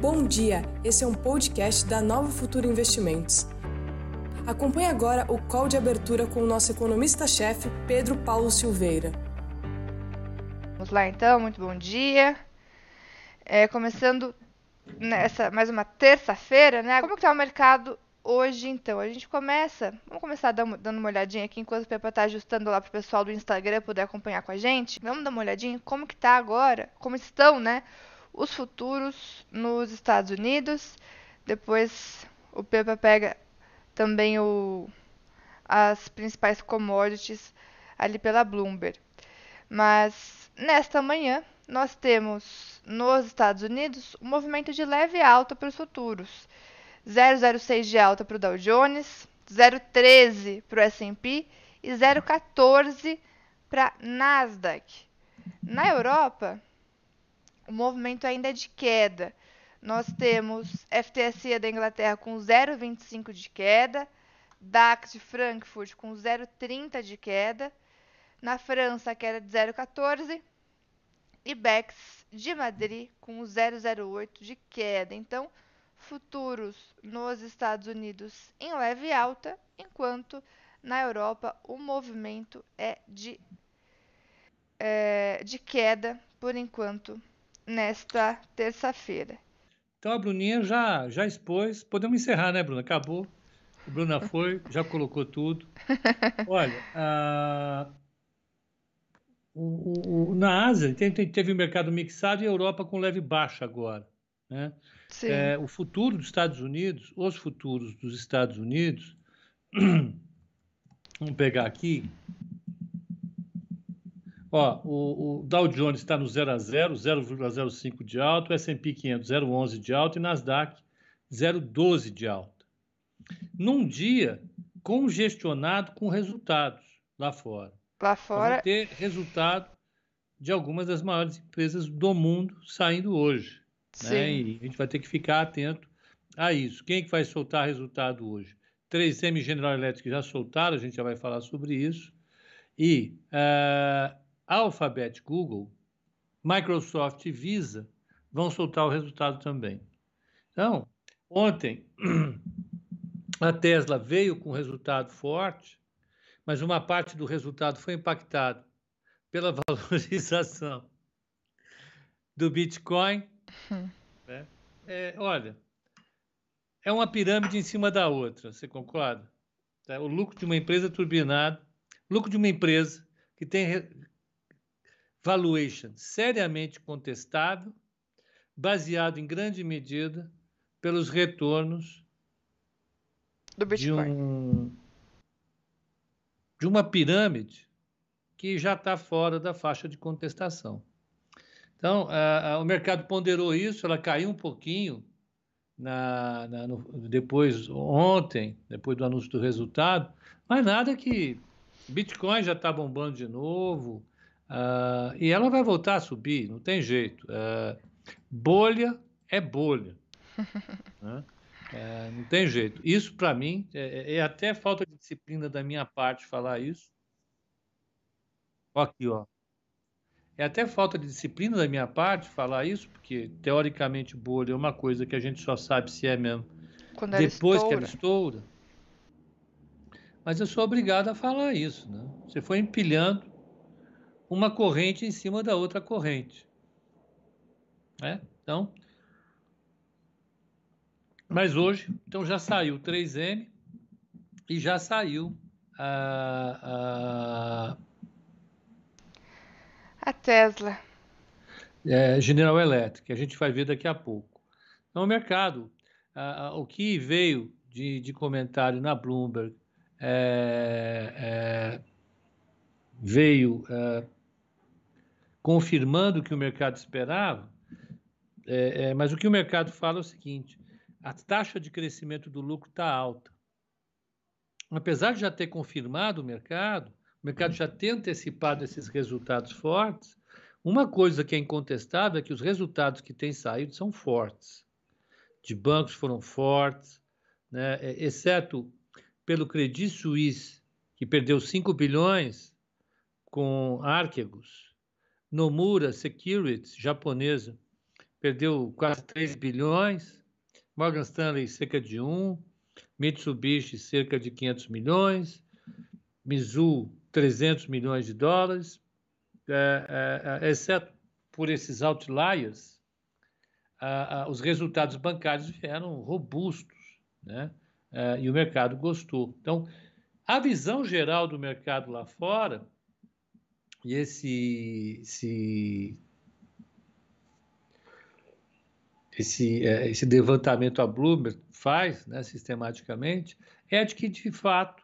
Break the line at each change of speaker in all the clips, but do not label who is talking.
Bom dia, esse é um podcast da Nova Futuro Investimentos. Acompanhe agora o call de abertura com o nosso economista-chefe, Pedro Paulo Silveira.
Vamos lá então, muito bom dia. É, começando nessa mais uma terça-feira, né? Como está o mercado hoje então? A gente começa, vamos começar dando uma olhadinha aqui enquanto o Pepa está ajustando lá para o pessoal do Instagram poder acompanhar com a gente. Vamos dar uma olhadinha como que está agora, como estão, né? Os futuros nos Estados Unidos. Depois o Pepa pega também o, as principais commodities ali pela Bloomberg. Mas nesta manhã nós temos nos Estados Unidos um movimento de leve alta para os futuros. 0,06 de alta para o Dow Jones, 0,13 para o S&P e 0,14 para Nasdaq. Na Europa, o movimento ainda é de queda. Nós temos FTSE da Inglaterra com 0,25 de queda, DAX de Frankfurt com 0,30 de queda, na França a queda de 0,14 e BEX de Madrid com 0,08 de queda. Então, futuros nos Estados Unidos em leve alta, enquanto na Europa o movimento é de, é, de queda por enquanto nesta terça-feira.
Então a Bruninha já, já expôs. Podemos encerrar, né, Bruna? Acabou. A Bruna foi, já colocou tudo. Olha, a, o, o, na Ásia teve, o mercado mixado e a Europa com leve baixa agora. Né? É, o futuro dos Estados Unidos, os futuros dos Estados Unidos, vamos pegar aqui, Ó, o, o Dow Jones está no 0 a 0, 0,05 de alta, o S&P 500 0,11 de alta e Nasdaq 0,12 de alta. Num dia congestionado com resultados lá fora.
Lá fora.
Ter resultado de algumas das maiores empresas do mundo saindo hoje. Né? E a gente vai ter que ficar atento a isso. Quem é que vai soltar resultado hoje? 3M General Electric já soltaram, a gente já vai falar sobre isso. E uh, Alphabet, Google, Microsoft e Visa vão soltar o resultado também. Então, ontem a Tesla veio com resultado forte, mas uma parte do resultado foi impactada pela valorização do Bitcoin. Hum. Né? É, olha, é uma pirâmide em cima da outra, você concorda? O lucro de uma empresa turbinado, lucro de uma empresa que tem valuation seriamente contestável, baseado em grande medida pelos retornos de, um, de uma pirâmide que já está fora da faixa de contestação. Então, a, a, o mercado ponderou isso, ela caiu um pouquinho na, na, no, depois ontem, depois do anúncio do resultado, mas nada que Bitcoin já está bombando de novo, Uh, e ela vai voltar a subir, não tem jeito. Uh, bolha é bolha. né? é, não tem jeito. Isso, para mim, é, é, até falta de disciplina da minha parte falar isso. Ó aqui, ó. É até falta de disciplina da minha parte falar isso, porque teoricamente bolha é uma coisa que a gente só sabe se é mesmo Quando depois que ela estoura. Mas eu sou obrigado a falar isso, né? Você foi empilhando uma corrente em cima da outra corrente. Né? Então, mas hoje, então já saiu 3M e já saiu a,
a, a Tesla.
É, General Electric, a gente vai ver daqui a pouco. Então, o mercado, o que veio de, de comentário na Bloomberg é, é, veio é, confirmando o que o mercado esperava, é, é, mas o que o mercado fala é o seguinte: a taxa de crescimento do lucro está alta. Apesar de já ter confirmado o mercado, o mercado já ter antecipado esses resultados fortes, uma coisa que é incontestável é que os resultados que têm saído são fortes. De bancos foram fortes, né? É, exceto pelo Credit Suisse, que perdeu 5 bilhões com Archegos, Nomura Securities, japonesa, perdeu quase 3 bilhões, Morgan Stanley cerca de 1, Mitsubishi cerca de 500 milhões, Mizu 300 milhões de dólares, é, é, é, exceto por esses outliers, os resultados bancários vieram robustos, né? É, e o mercado gostou. Então, a visão geral do mercado lá fora, e esse, esse esse, é, esse levantamento a Bloomberg faz né, sistematicamente é de que, de fato,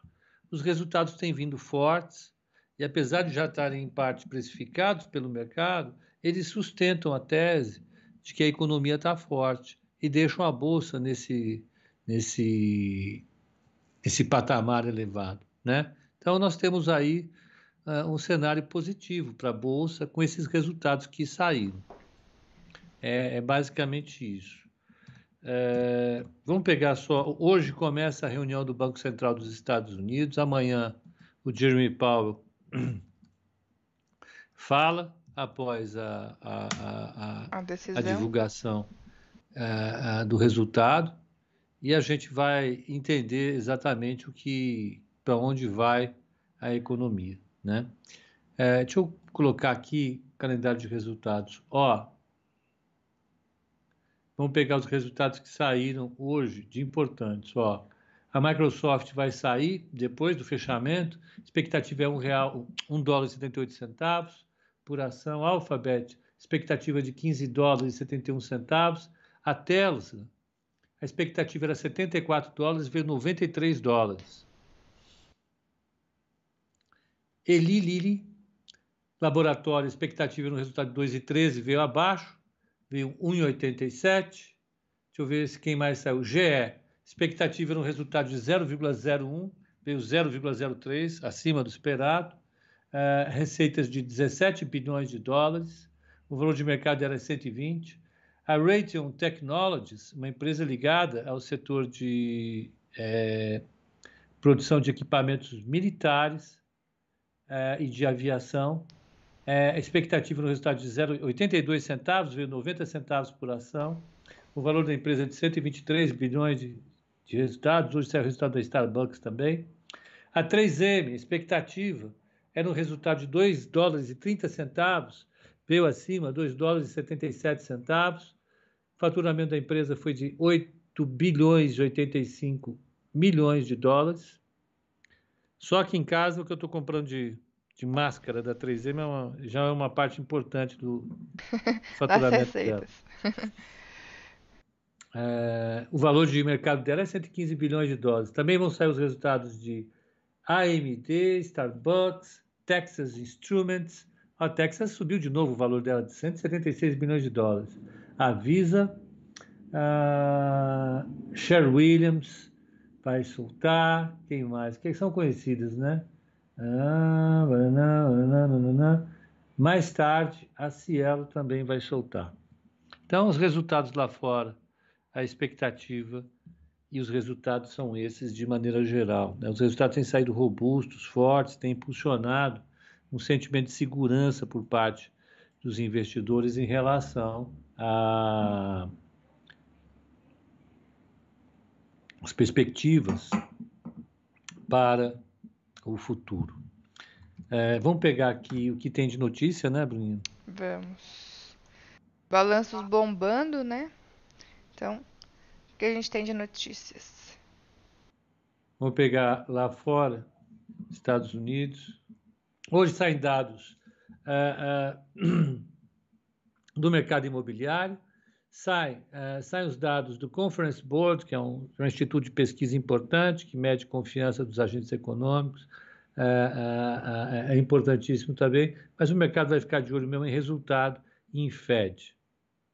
os resultados têm vindo fortes e, apesar de já estarem em parte precificados pelo mercado, eles sustentam a tese de que a economia está forte e deixam a bolsa nesse, nesse, nesse patamar elevado. Né? Então, nós temos aí uh, um cenário positivo para a bolsa com esses resultados que saíram. É, é basicamente isso. É, vamos pegar só. Hoje começa a reunião do Banco Central dos Estados Unidos. Amanhã o Jeremy Powell fala após a, a, a, a, a divulgação é, do resultado e a gente vai entender exatamente o que para onde vai a economia, né? É, deixa eu colocar aqui calendário de resultados. Ó, Vamos pegar os resultados que saíram hoje de importantes. Ó, a Microsoft vai sair depois do fechamento. Expectativa é um real, um dólar e 78 centavos por ação. Alphabet, expectativa de 15 dólares e 71 centavos. A Tesla, a expectativa era 74 dólares, veio 93 dólares. Eli Lilly, laboratório, expectativa no resultado de 2,13, veio abaixo veio 1,87. Deixa eu ver quem mais saiu. GE, expectativa um resultado de 0,01, veio 0,03, acima do esperado. Uh, receitas de 17 bilhões de dólares, o valor de mercado era 120. A Raytheon Technologies, uma empresa ligada ao setor de é, produção de equipamentos militares é, e de aviação, é, expectativa no resultado de 0,82 centavos, veio 90 centavos por ação. O valor da empresa é de 123 bilhões de, de resultados. Hoje sai o resultado da Starbucks também. A 3M, a expectativa era um resultado de 2 dólares e 30 centavos, veio acima, 2 dólares e 77 centavos. O faturamento da empresa foi de 8 bilhões e 85 milhões de dólares. Só que em casa, o que eu estou comprando de de máscara da 3M é uma, já é uma parte importante do faturamento dela. É, o valor de mercado dela é 115 bilhões de dólares. Também vão sair os resultados de AMD, Starbucks, Texas Instruments. A Texas subiu de novo o valor dela de 176 bilhões de dólares. A Visa, a Sher Williams vai soltar. Quem mais? Quem são conhecidas, né? Mais tarde, a Cielo também vai soltar. Então, os resultados lá fora, a expectativa e os resultados são esses de maneira geral. Né? Os resultados têm saído robustos, fortes, têm impulsionado um sentimento de segurança por parte dos investidores em relação a as perspectivas para o futuro. É, vamos pegar aqui o que tem de notícia, né, Bruninho?
Vamos. Balanços bombando, né? Então, o que a gente tem de notícias?
Vamos pegar lá fora, Estados Unidos. Hoje saem dados uh, uh, do mercado imobiliário, sai, uh, saem os dados do Conference Board, que é um, um, instituto de pesquisa importante, que mede confiança dos agentes econômicos, é, é, é, importantíssimo também, mas o mercado vai ficar de olho mesmo em resultado e em Fed.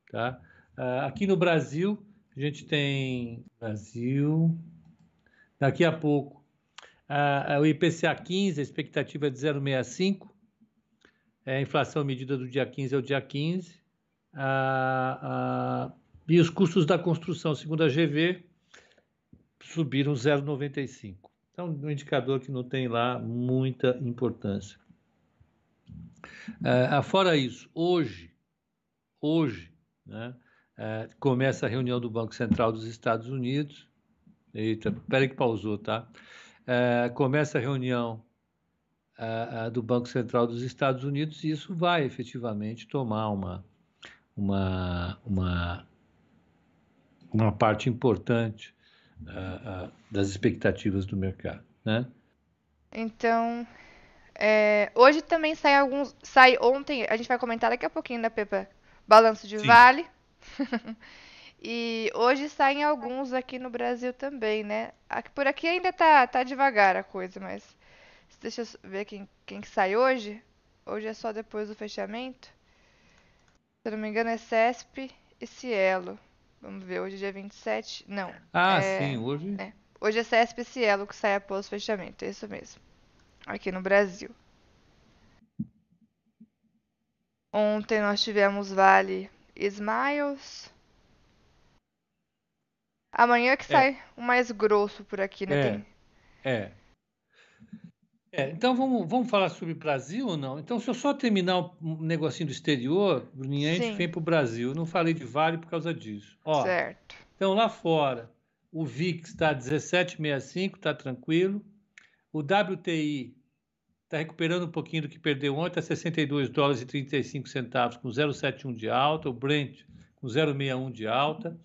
Tá? aqui no Brasil, a gente tem Brasil, daqui a pouco, o IPCA 15, a expectativa é de 0,65, é, a inflação medida do dia 15 é o dia 15, a, a, e os custos da construção, segundo a GV, subiram 0,95. Então, um indicador que não tem lá muita importância. Uh, fora isso, hoje, hoje, né, é, começa a reunião do Banco Central dos Estados Unidos. Eita, peraí que pausou, tá? É, começa a reunião é, do Banco Central dos Estados Unidos e isso vai efetivamente tomar uma, uma, uma, uma parte importante das expectativas do mercado, né?
Então, é, hoje também sai alguns. Sai ontem, a gente vai comentar daqui a pouquinho da Pepa Balanço de Sim. Vale. e hoje saem alguns aqui no Brasil também, né? Aqui, por aqui ainda tá, tá devagar a coisa, mas. Deixa eu ver quem, quem que sai hoje. Hoje é só depois do fechamento. Se eu não me engano, é CESP e Cielo. Vamos ver, hoje é dia 27. Não.
Ah,
é,
sim, hoje.
É, hoje é CESP e Cielo que sai após o fechamento, é isso mesmo aqui no Brasil. Ontem nós tivemos Vale Smiles. Amanhã que é. sai o mais grosso por aqui, né?
É. Tem... é. É, então vamos, vamos falar sobre Brasil ou não? Então, se eu só terminar um negocinho do exterior, Bruninha, a gente vem para o Brasil. Eu não falei de Vale por causa disso. Ó,
certo.
Então, lá fora, o VIX está 17,65, está tranquilo. O WTI está recuperando um pouquinho do que perdeu ontem, a 62 dólares e 35 centavos, com 0,71 de alta. O Brent com 0,61 de alta.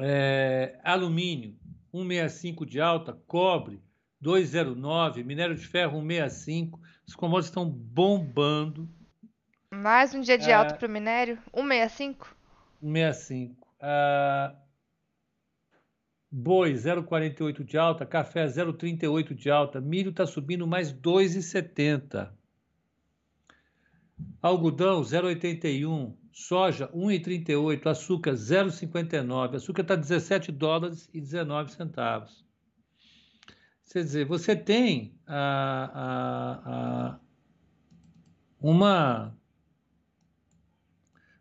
É, alumínio, 1,65 de alta. Cobre, 2,09. Minério de ferro, 1,65. Os commodities estão bombando.
Mais um dia de alta para o minério? 1,65?
1,65. Uh, Boi 0,48 de alta, café 0,38 de alta, milho está subindo mais 2,70. Algodão 0,81, soja 1,38, açúcar 0,59. Açúcar está 17 dólares e 19 centavos. Quer dizer, você tem a, a, a uma,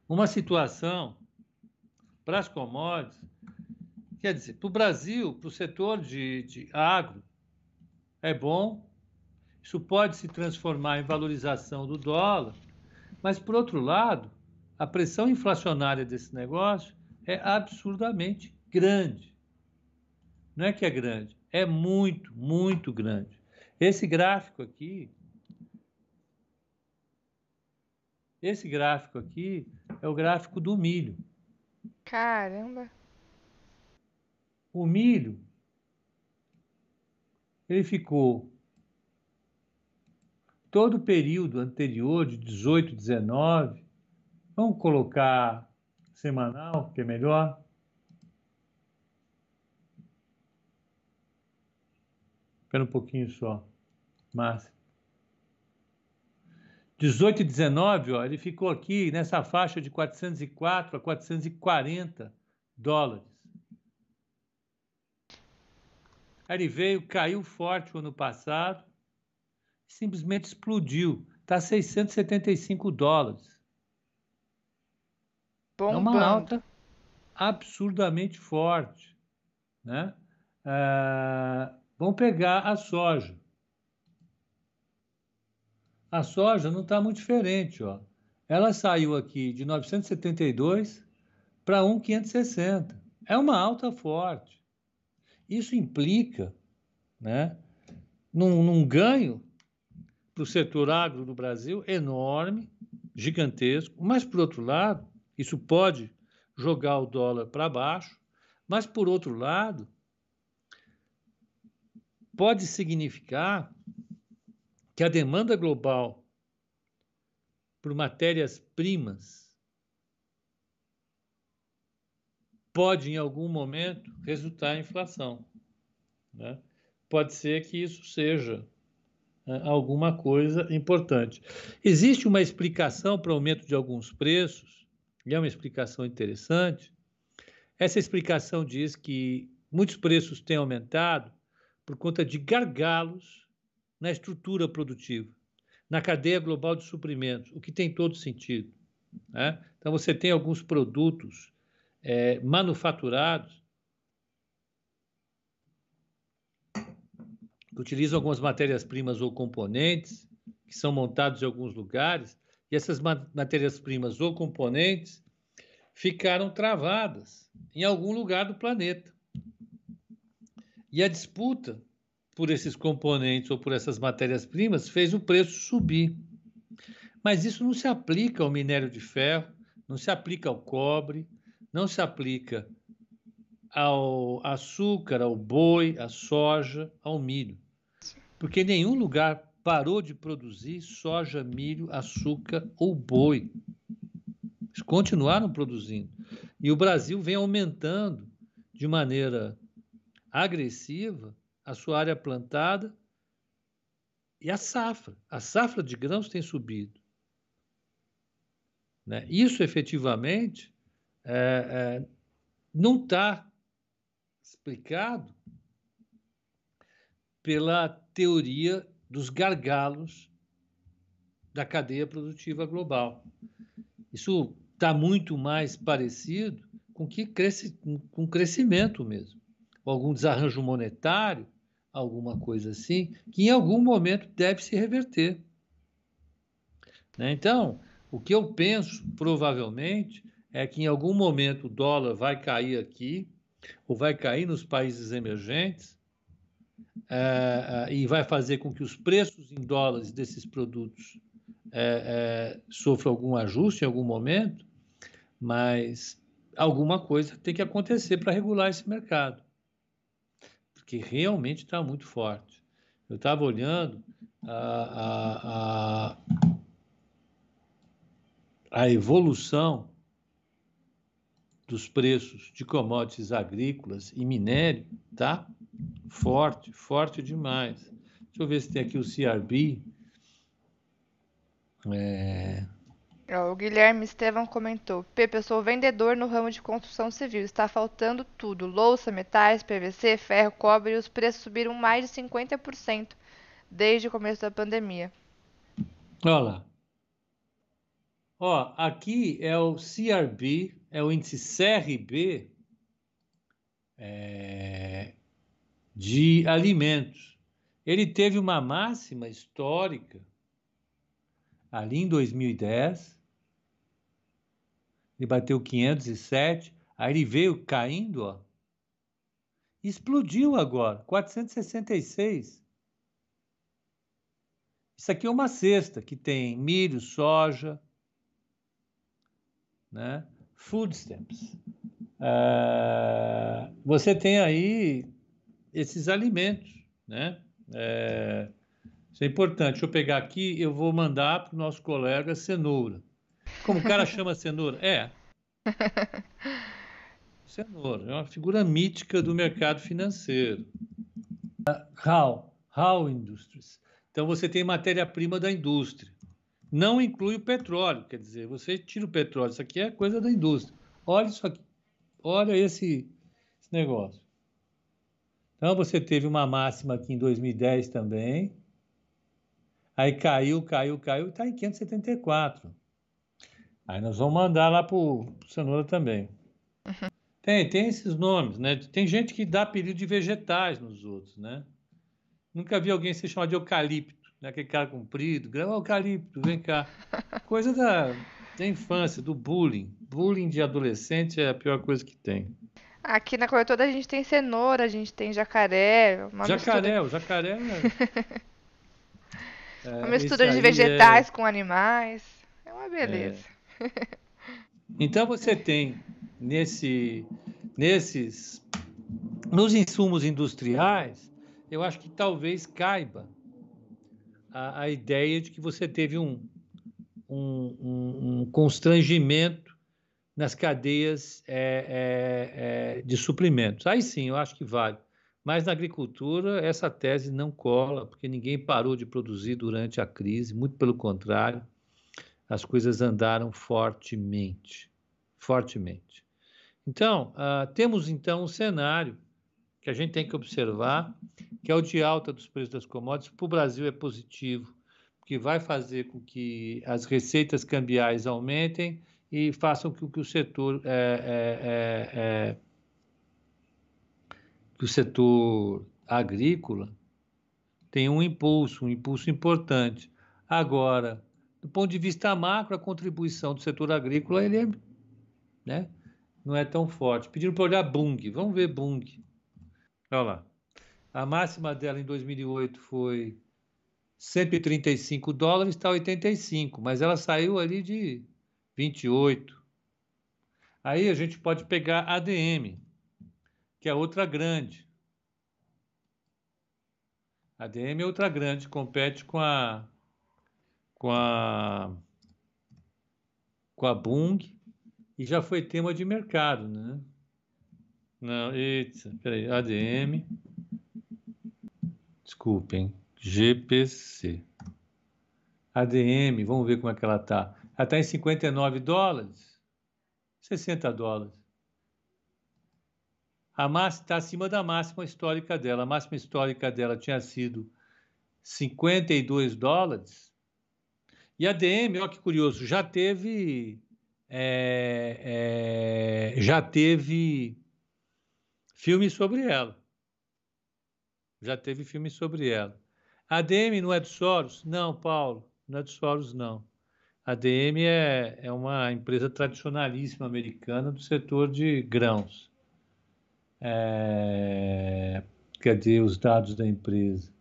uma situação para as commodities. Quer dizer, para o Brasil, para o setor de, de agro, é bom, isso pode se transformar em valorização do dólar, mas, por outro lado, a pressão inflacionária desse negócio é absurdamente grande. Não é que é grande, é muito, muito grande. Esse gráfico aqui, esse gráfico aqui é o gráfico do milho.
Caramba!
O milho, ele ficou todo o período anterior, de 18, 19, vamos colocar semanal, que é melhor. Espera um pouquinho só, Márcia. 18 e 19, ó, ele ficou aqui nessa faixa de 404 a 440 dólares. Aí ele veio, caiu forte o ano passado, simplesmente explodiu. Está 675 dólares.
Bombando.
É uma alta absurdamente forte. Né? Ah, vamos pegar a soja. A soja não está muito diferente. Ó. Ela saiu aqui de 972 para 1,560. É uma alta forte. Isso implica né, num, num ganho para o setor agro no Brasil enorme, gigantesco, mas, por outro lado, isso pode jogar o dólar para baixo, mas, por outro lado, pode significar que a demanda global por matérias-primas pode, em algum momento, resultar em inflação. Né? Pode ser que isso seja né, alguma coisa importante. Existe uma explicação para o aumento de alguns preços, e é uma explicação interessante. Essa explicação diz que muitos preços têm aumentado por conta de gargalos na estrutura produtiva, na cadeia global de suprimentos, o que tem todo sentido. Né? Então, você tem alguns produtos é, manufaturados que utilizam algumas matérias-primas ou componentes que são montados em alguns lugares, e essas matérias-primas ou componentes ficaram travadas em algum lugar do planeta. E a disputa por esses componentes ou por essas matérias-primas fez o preço subir. Mas isso não se aplica ao minério de ferro, não se aplica ao cobre, não se aplica ao açúcar, ao boi, à soja, ao milho. Porque nenhum lugar parou de produzir soja, milho, açúcar ou boi. Eles continuaram produzindo. E o Brasil vem aumentando de maneira agressiva a sua área plantada e a safra. A safra de grãos tem subido. Né? Isso efetivamente é, é, não está explicado pela teoria dos gargalos da cadeia produtiva global. Isso está muito mais parecido com que cresce, com crescimento mesmo, algum desarranjo monetário, alguma coisa assim, que em algum momento deve se reverter. Né? Então, o que eu penso, provavelmente, é que em algum momento o dólar vai cair aqui, ou vai cair nos países emergentes, é, é, e vai fazer com que os preços em dólares desses produtos é, sofram algum ajuste em algum momento, mas alguma coisa tem que acontecer para regular esse mercado, porque realmente está muito forte. Eu estava olhando a, a, a a evolução dos preços de commodities agrícolas e minério tá forte, forte demais. Deixa eu ver se tem aqui o CRB.
É... O Guilherme Estevam comentou: Pepe, eu sou vendedor no ramo de construção civil. Está faltando tudo: louça, metais, PVC, ferro, cobre e os preços subiram mais de 50% desde o começo da pandemia.
Olha. Ó, aqui é o CRB, é o índice CRB é, de alimentos. Ele teve uma máxima histórica ali em 2010. Ele bateu 507, aí ele veio caindo, ó. Explodiu agora, 466. Isso aqui é uma cesta que tem milho, soja, né? Food stamps. Uh, você tem aí esses alimentos, né? É, isso é importante. Deixa eu pegar aqui, eu vou mandar para o nosso colega cenoura. Como o cara chama cenoura? É. Cenoura é uma figura mítica do mercado financeiro. How? How Industries. Então você tem matéria-prima da indústria não inclui o petróleo. Quer dizer, você tira o petróleo, isso aqui é coisa da indústria. Olha isso aqui, olha esse, esse negócio. Então você teve uma máxima aqui em 2010 também. Aí caiu, caiu, caiu, está em 574. Aí nós vamos mandar lá para o Cenoura também. Uhum. Tem, tem esses nomes, né? Tem gente que dá apelido de vegetais nos outros, né? Nunca vi alguém se chamar de eucalipto né? aquele cara comprido, grama eucalipto, vem cá. Coisa da, da infância, do bullying. Bullying de adolescente é a pior coisa que tem.
Aqui na corretora a gente tem cenoura, a gente tem jacaré.
jacaré, mistura... o jacaré
é... uma mistura de vegetais é... com animais. É uma beleza. É...
Então você tem nesse, nesses, nos insumos industriais, eu acho que talvez caiba a, a ideia de que você teve um, um, um, um constrangimento nas cadeias é, é, é, de suprimentos. Aí sim, eu acho que vale. Mas na agricultura, essa tese não cola, porque ninguém parou de produzir durante a crise, muito pelo contrário, as coisas andaram fortemente. Fortemente. Então, uh, temos então um cenário que a gente tem que observar, que é o de alta dos preços das commodities, para o Brasil é positivo, porque vai fazer com que as receitas cambiais aumentem e façam com que o setor é, é, é, que o setor agrícola tenha um impulso, um impulso importante. Agora, do ponto de vista macro, a contribuição do setor agrícola ele é né? Não é tão forte. Pediram para olhar Bung. Vamos ver Bung. Olha lá. A máxima dela em 2008 foi 135 dólares, está 85, mas ela saiu ali de 28. Aí a gente pode pegar ADM, que é outra grande. ADM é outra grande, compete com a com a com a Bung e já foi tema de mercado, né? Não, eita, peraí, ADM. Desculpem, GPC. ADM, vamos ver como é que ela está. Ela está em 59 dólares, 60 dólares. A máxima está acima da máxima histórica dela. A máxima histórica dela tinha sido 52 dólares. E a DM, olha que curioso, já teve é, é, já teve filme sobre ela. Já teve filme sobre ela. A DM não é do Soros? Não, Paulo, não é do Soros, não. A DM é, é uma empresa tradicionalíssima americana do setor de grãos. É... Cadê os dados da empresa?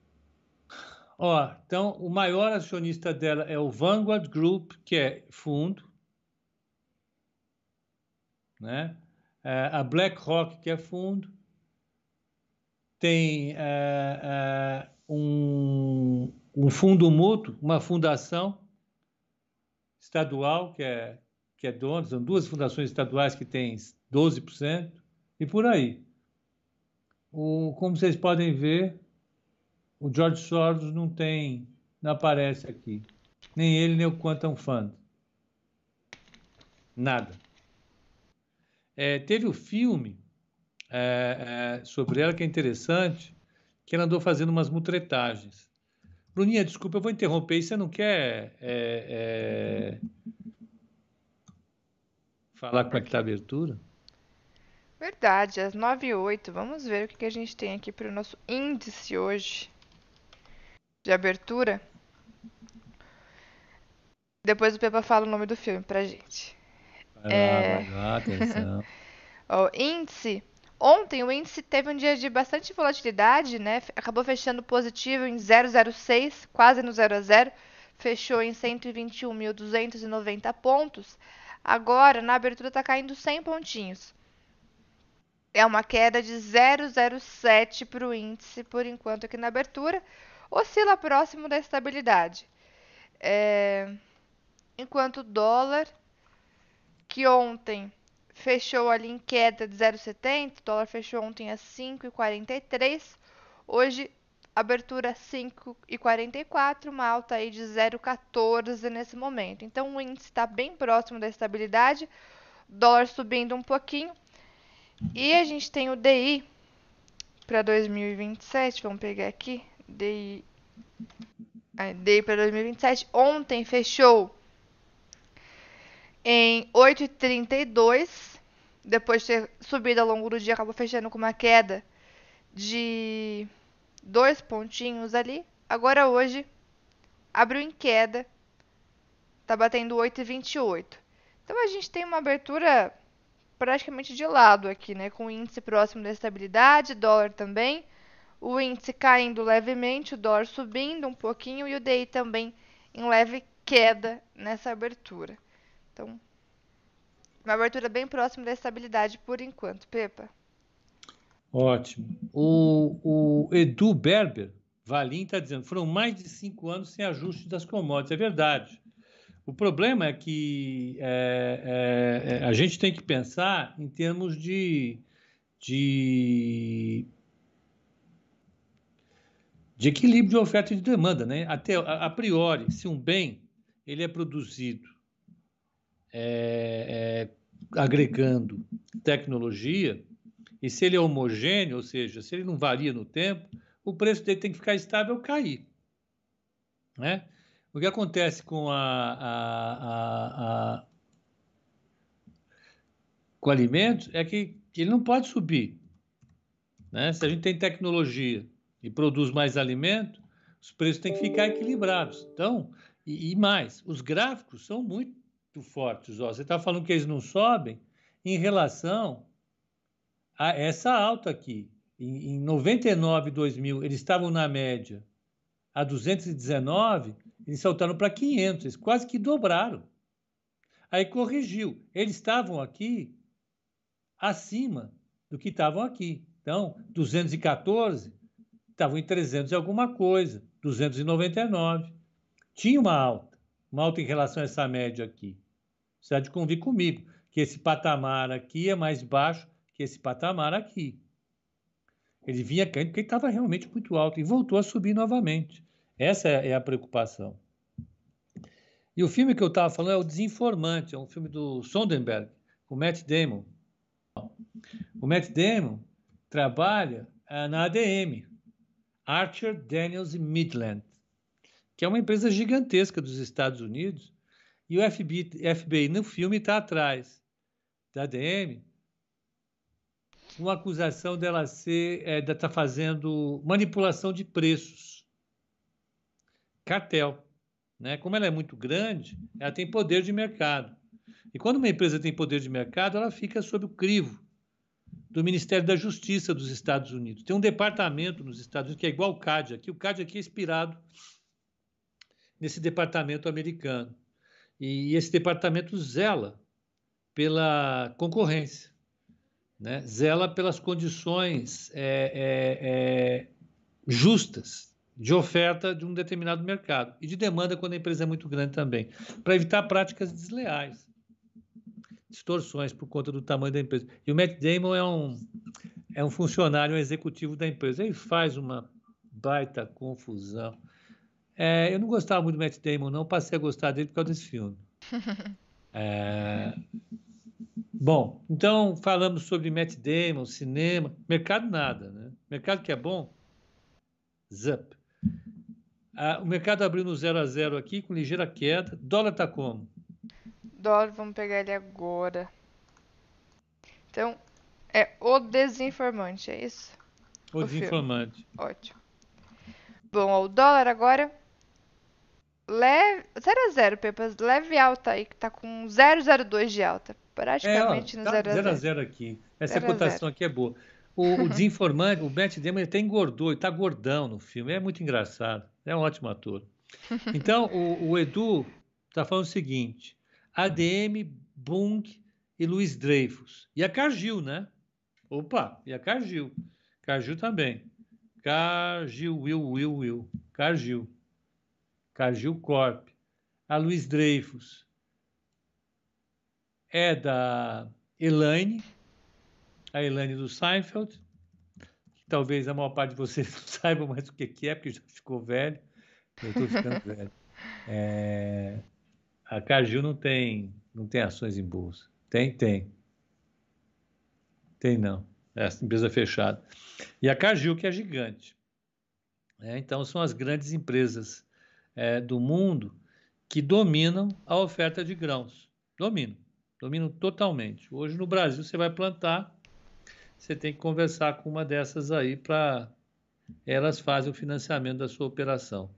Ó, então, o maior acionista dela é o Vanguard Group, que é fundo, né? É, a BlackRock, que é fundo, tem é, é, um, um fundo mútuo, uma fundação estadual que é, que é dona, são duas fundações estaduais que têm 12%, e por aí. O, como vocês podem ver, o George Soros não tem, não aparece aqui. Nem ele, nem o Quantum Fund. Nada. É, teve o filme é, é, sobre ela que é interessante, que ela andou fazendo umas mutretagens. Bruninha, desculpa, eu vou interromper. Você não quer é, é, falar como é que está a abertura?
Verdade, às 9 e 8. Vamos ver o que a gente tem aqui para o nosso índice hoje de abertura. Depois o Pepa fala o nome do filme pra gente.
Vai é... lá, vai lá, atenção.
o índice. Ontem o índice teve um dia de bastante volatilidade, né? Acabou fechando positivo em 006, quase no 0 a 0. Fechou em 121.290 pontos. Agora, na abertura, está caindo 100 pontinhos. É uma queda de 0,07 para o índice por enquanto aqui na abertura. Oscila próximo da estabilidade. É... Enquanto o dólar, que ontem fechou ali em queda de 0,70, o dólar fechou ontem a 5,43. Hoje, abertura 5,44, uma alta aí de 0,14 nesse momento. Então, o índice está bem próximo da estabilidade, dólar subindo um pouquinho. E a gente tem o DI para 2027, vamos pegar aqui, DI, DI para 2027. Ontem fechou em 8,32. Depois de ter subido ao longo do dia, acabou fechando com uma queda de dois pontinhos ali. Agora hoje abriu em queda, tá batendo 8,28. Então a gente tem uma abertura praticamente de lado aqui, né? Com índice próximo da estabilidade, dólar também, o índice caindo levemente, o dólar subindo um pouquinho e o DI também em leve queda nessa abertura. Então, uma abertura bem próxima da estabilidade por enquanto. Pepa.
Ótimo. O, o Edu Berber, Valim, está dizendo foram mais de cinco anos sem ajuste das commodities. É verdade. O problema é que é, é, é, a gente tem que pensar em termos de, de, de equilíbrio de oferta e de demanda. Né? Até, a, a priori, se um bem ele é produzido é, é, agregando tecnologia, e se ele é homogêneo, ou seja, se ele não varia no tempo, o preço dele tem que ficar estável ou cair. Né? O que acontece com a, a, a, com alimentos é que ele não pode subir. Né? Se a gente tem tecnologia e produz mais alimento, os preços têm que ficar equilibrados. Então, e, e mais, os gráficos são muito fortes. Ó. Você está falando que eles não sobem, em relação a essa alta aqui. Em, em 99, 2000, eles estavam na média a 219, eles saltaram para 500, eles quase que dobraram. Aí corrigiu. Eles estavam aqui acima do que estavam aqui. Então, 214 estavam em 300 e alguma coisa, 299. Tinha uma alta, uma alta em relação a essa média aqui. Você há de convir comigo que esse patamar aqui é mais baixo que esse patamar aqui. Ele vinha caindo porque estava realmente muito alto e voltou a subir novamente. Essa é a preocupação. E o filme que eu estava falando é O Desinformante, é um filme do Sonderberg, com Matt Damon. O Matt Damon trabalha uh, na ADM, Archer, Daniels Midland, que é uma empresa gigantesca dos Estados Unidos, e o FBI, FBI no filme está atrás da ADM, uma acusação dela ser, é, de estar tá fazendo manipulação de preços, cartel. Né? Como ela é muito grande, ela tem poder de mercado. E quando uma empresa tem poder de mercado, ela fica sob o crivo do Ministério da Justiça dos Estados Unidos. Tem um departamento nos Estados Unidos que é igual ao CAD aqui. O CAD aqui é inspirado nesse departamento americano. E esse departamento zela pela concorrência, né? zela pelas condições é, é, é, justas de oferta de um determinado mercado e de demanda quando a empresa é muito grande também, para evitar práticas desleais, distorções por conta do tamanho da empresa. E o Matt Damon é um, é um funcionário um executivo da empresa. Ele faz uma baita confusão. É, eu não gostava muito do Matt Damon, não. Passei a gostar dele por causa desse filme. É, bom, então falamos sobre Matt Damon, cinema. Mercado nada, né? Mercado que é bom, zup. Ah, o mercado abriu no 0 a 0 aqui, com ligeira queda. Dólar está como?
Dólar, vamos pegar ele agora. Então, é o desinformante, é isso?
O, o desinformante. Filme.
Ótimo. Bom, o dólar agora. Leve. 0 a 0, Pepas. Leve alta aí, que tá com 0,02 de alta. Praticamente é, ó, no 0 tá a 0. 0
a 0 aqui. Essa cotação aqui é boa. O, o desinformante, o Matt Damon, ele até engordou, ele tá gordão no filme. É muito engraçado. É um ótimo ator. Então, o, o Edu está falando o seguinte: ADM, Bung e Luiz Dreyfus. E a Cargill, né? Opa, e a Cargill. Cargill também. Cargill, Will, Will, Will. Cargill. Cargill Corp. A Luiz Dreyfus é da Elaine, a Elaine do Seinfeld, que talvez a maior parte de vocês não saibam mais o que é, porque já ficou velho. Eu estou ficando velho. É... A Cargill não tem, não tem ações em bolsa. Tem? Tem. Tem não. É empresa fechada. E a Cargill, que é gigante. É, então, são as grandes empresas é, do mundo que dominam a oferta de grãos. Dominam. Dominam totalmente. Hoje, no Brasil, você vai plantar, você tem que conversar com uma dessas aí para elas fazem o financiamento da sua operação.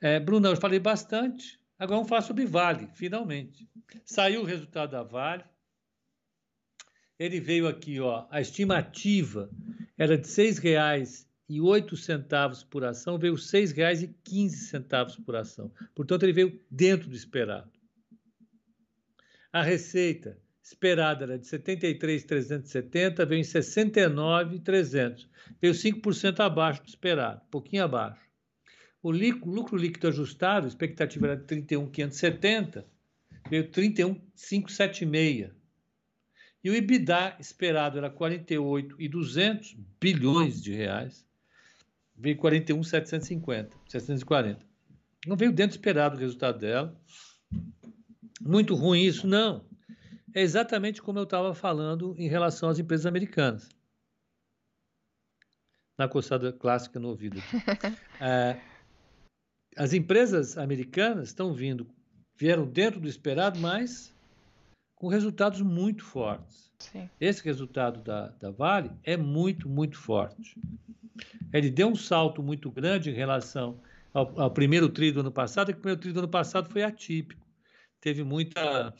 É, Bruno, eu falei bastante. Agora vamos falar sobre Vale, finalmente. Saiu o resultado da Vale. Ele veio aqui, ó, a estimativa era de R$ 6,08 por ação, veio R$ 6,15 por ação. Portanto, ele veio dentro do esperado. A receita esperada era de 73,370, veio em 69,300. Veio 5% abaixo do esperado, pouquinho abaixo. O lucro líquido ajustado, a expectativa era de 31,570, veio 31,576. E o EBITDA esperado era 48,200 bilhões de reais, veio 41,750, 740. Não veio dentro do esperado o resultado dela. Muito ruim isso? Não é exatamente como eu estava falando em relação às empresas americanas. Na coçada clássica no ouvido. é, as empresas americanas estão vindo, vieram dentro do esperado, mas com resultados muito fortes. Sim. Esse resultado da, da Vale é muito, muito forte. Ele deu um salto muito grande em relação ao, ao primeiro tri do ano passado, e o primeiro tri do ano passado foi atípico. Teve muita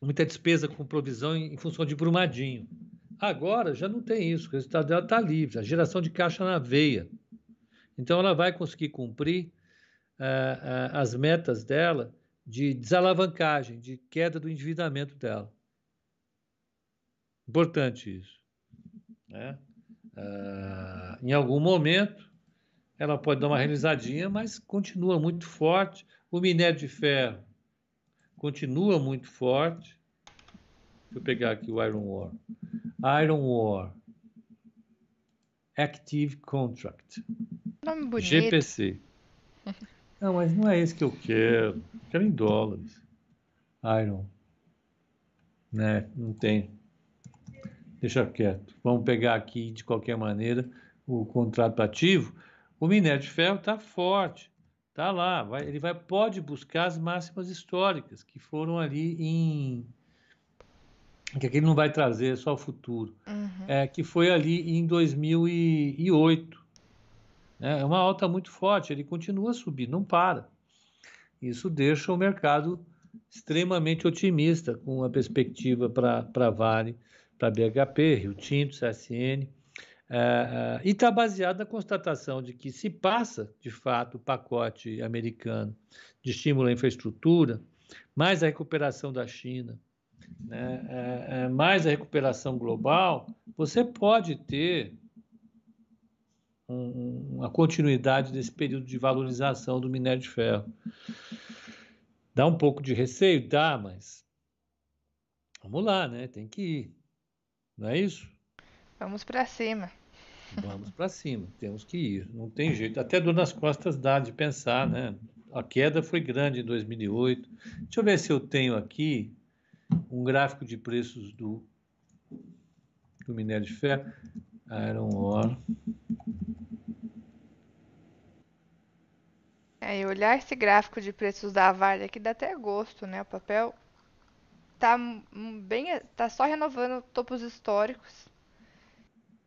muita despesa com provisão em, em função de Brumadinho. Agora já não tem isso, o resultado dela está livre, a geração de caixa na veia. Então ela vai conseguir cumprir uh, uh, as metas dela de desalavancagem, de queda do endividamento dela. Importante isso. Né? Uh, em algum momento, ela pode dar uma realizadinha, mas continua muito forte. O minério de ferro continua muito forte. Deixa eu pegar aqui o Iron Ore. Iron Ore. Active Contract.
Nome bonito.
GPC. Não, mas não é esse que eu quero. Eu quero em dólares. Iron. Né? Não tem. Deixa quieto. Vamos pegar aqui, de qualquer maneira, o contrato ativo. O minério de ferro está forte. Está lá. Vai, ele vai, pode buscar as máximas históricas que foram ali em. Que aqui ele não vai trazer, é só o futuro. Uhum. É, que foi ali em 2008. Né? É uma alta muito forte, ele continua a subir, não para. Isso deixa o mercado extremamente otimista com a perspectiva para Vale, para BHP, Rio Tinto, CSN. É, é, e está baseado na constatação de que se passa, de fato, o pacote americano de estímulo à infraestrutura, mais a recuperação da China, né, é, é mais a recuperação global, você pode ter um, uma continuidade desse período de valorização do minério de ferro. Dá um pouco de receio? Dá, mas vamos lá, né? Tem que ir. Não é isso?
Vamos para cima.
Vamos para cima, temos que ir. Não tem jeito. Até dor nas costas dá de pensar, né? A queda foi grande em 2008. Deixa eu ver se eu tenho aqui um gráfico de preços do, do minério de ferro. Iron ore.
É, e olhar esse gráfico de preços da Vale aqui dá até gosto, né? O papel tá bem, tá só renovando topos históricos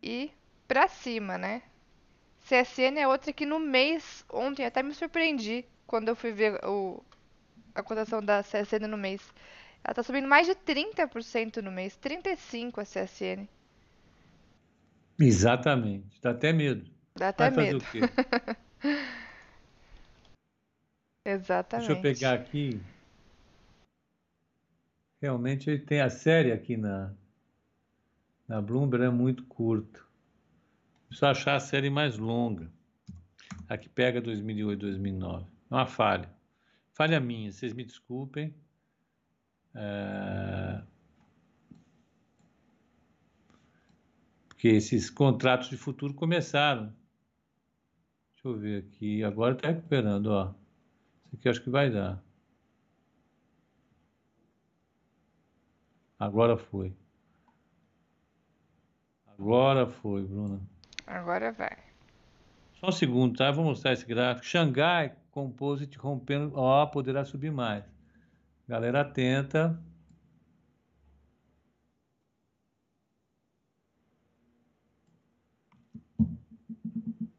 e para cima, né? CSN é outra que no mês, ontem até me surpreendi quando eu fui ver o, a cotação da CSN no mês. Ela tá subindo mais de 30% no mês, 35 a CSN.
Exatamente, dá até medo.
Dá até Vai medo. Fazer o quê? Exatamente.
Deixa eu pegar aqui. Realmente ele tem a série aqui na, na Bloomberg, é muito curto. Preciso achar a série mais longa. A que pega 2008, 2009. É uma falha. Falha minha, vocês me desculpem. É... Porque esses contratos de futuro começaram. Deixa eu ver aqui. Agora está recuperando, ó. Isso aqui acho que vai dar. Agora foi. Agora foi, Bruna.
Agora vai.
Só um segundo, tá? vou mostrar esse gráfico. Xangai Composite rompendo. Ó, poderá subir mais. Galera atenta.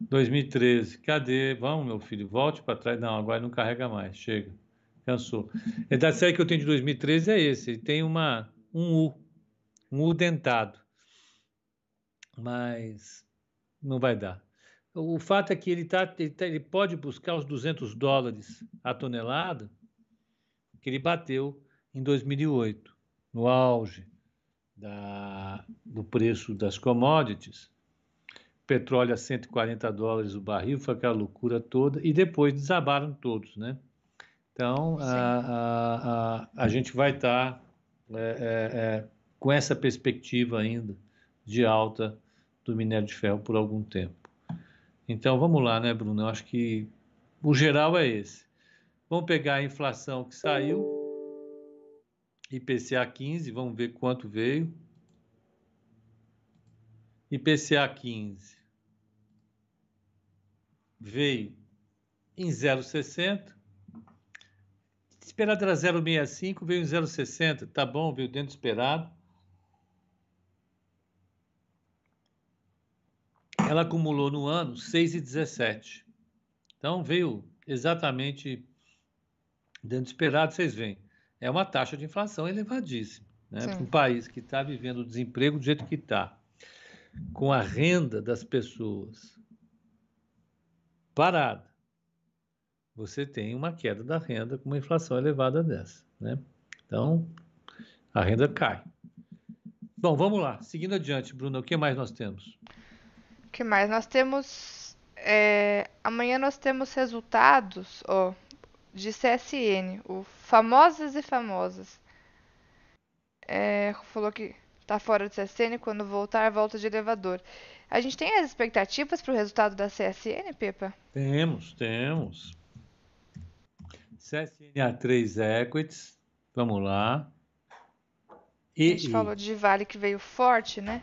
2013. Cadê? Vamos, meu filho, volte para trás. Não, agora não carrega mais. Chega. Cansou. É da série que eu tenho de 2013 é esse. Tem uma, um U. Um U dentado. Mas não vai dar. O fato é que ele, tá, ele, tá, ele pode buscar os 200 dólares a tonelada que ele bateu em 2008, no auge da, do preço das commodities petróleo a 140 dólares o barril, foi aquela loucura toda, e depois desabaram todos, né? Então, a, a, a, a, gente vai estar tá, é, é, é, com essa perspectiva ainda de alta do minério de ferro por algum tempo. Então, vamos lá, né, Bruno? Eu acho que o geral é esse. Vamos pegar a inflação que saiu, IPCA 15, vamos ver quanto veio. IPCA 15 veio em 0,60. Esperado era 0,65, veio em 0,60. Tá bom, veio dentro do esperado. Ela acumulou no ano 6,17. Então veio exatamente dentro do esperado, vocês veem. É uma taxa de inflação elevadíssima. Né? Um país que está vivendo o desemprego do jeito que está, com a renda das pessoas parada, você tem uma queda da renda com uma inflação elevada dessa. Né? Então, a renda cai. Bom, vamos lá. Seguindo adiante, Bruno, o que mais nós temos?
O que mais? Nós temos. É, amanhã nós temos resultados ó, de CSN, o Famosas e Famosas. É, falou que está fora do CSN, quando voltar, volta de elevador. A gente tem as expectativas para o resultado da CSN, Pepa?
Temos, temos. CSN A3 Equities, vamos lá.
E, a gente e... falou de Vale que veio forte, né?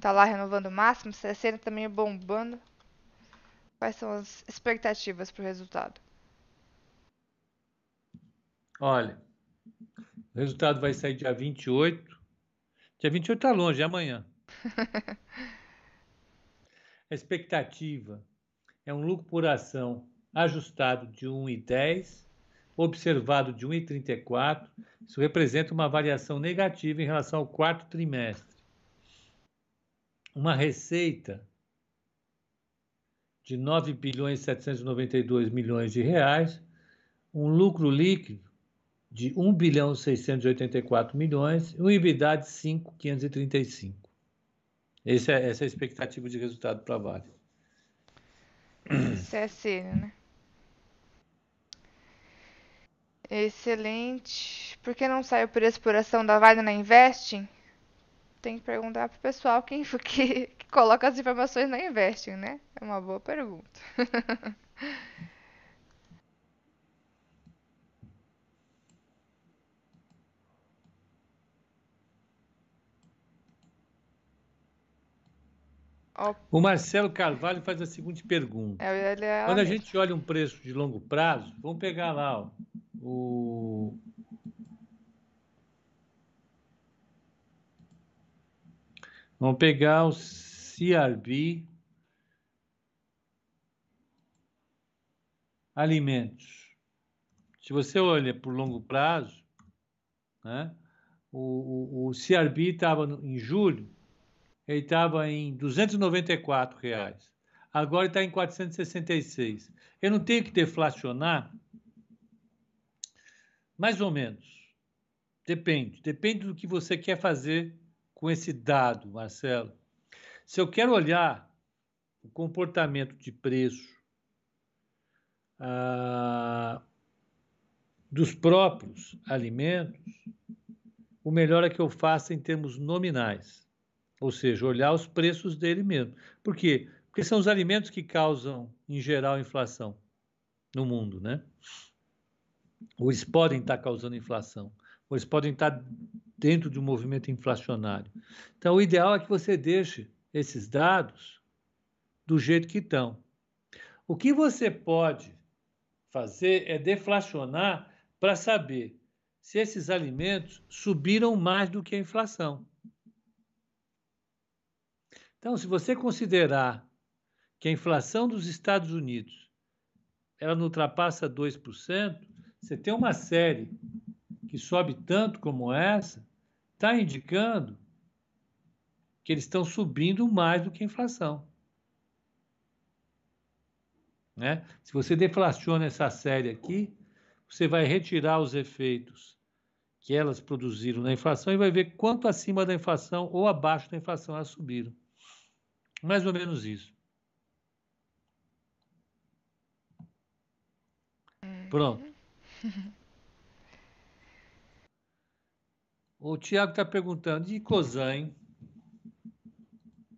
Tá lá renovando o máximo, CSN também bombando. Quais são as expectativas para o resultado?
Olha, o resultado vai sair dia 28. Dia 28 tá longe, é amanhã. a expectativa é um lucro por ação ajustado de 1,10 observado de 1,34, isso representa uma variação negativa em relação ao quarto trimestre. Uma receita de 9 bilhões 792 milhões de reais, um lucro líquido de 1 bilhão 684 milhões e um EBITDA de 5,535. Essa é, essa é a expectativa de resultado para a Vale.
CSN, né? Excelente. Por que não sai o preço por ação da Vale na Investing? Tem que perguntar pro pessoal quem que, que coloca as informações na Investing, né? É uma boa pergunta.
O Marcelo Carvalho faz a seguinte pergunta. É, é Quando a gente olha um preço de longo prazo, vamos pegar lá ó, o Vamos pegar o CRB alimentos. Se você olha por longo prazo, né, o, o, o CRB estava em julho, ele estava em 294 reais. Agora está em 466. Eu não tenho que deflacionar mais ou menos. Depende. Depende do que você quer fazer com esse dado, Marcelo. Se eu quero olhar o comportamento de preço ah, dos próprios alimentos, o melhor é que eu faça em termos nominais. Ou seja, olhar os preços dele mesmo. Por quê? Porque são os alimentos que causam, em geral, inflação no mundo, né? ou eles podem estar causando inflação, ou eles podem estar dentro de um movimento inflacionário. Então, o ideal é que você deixe esses dados do jeito que estão. O que você pode fazer é deflacionar para saber se esses alimentos subiram mais do que a inflação. Então, se você considerar que a inflação dos Estados Unidos ela não ultrapassa 2%, você tem uma série que sobe tanto como essa, está indicando que eles estão subindo mais do que a inflação. Né? Se você deflaciona essa série aqui, você vai retirar os efeitos que elas produziram na inflação e vai ver quanto acima da inflação ou abaixo da inflação elas subiram. Mais ou menos isso. Pronto. o Tiago está perguntando, e hein?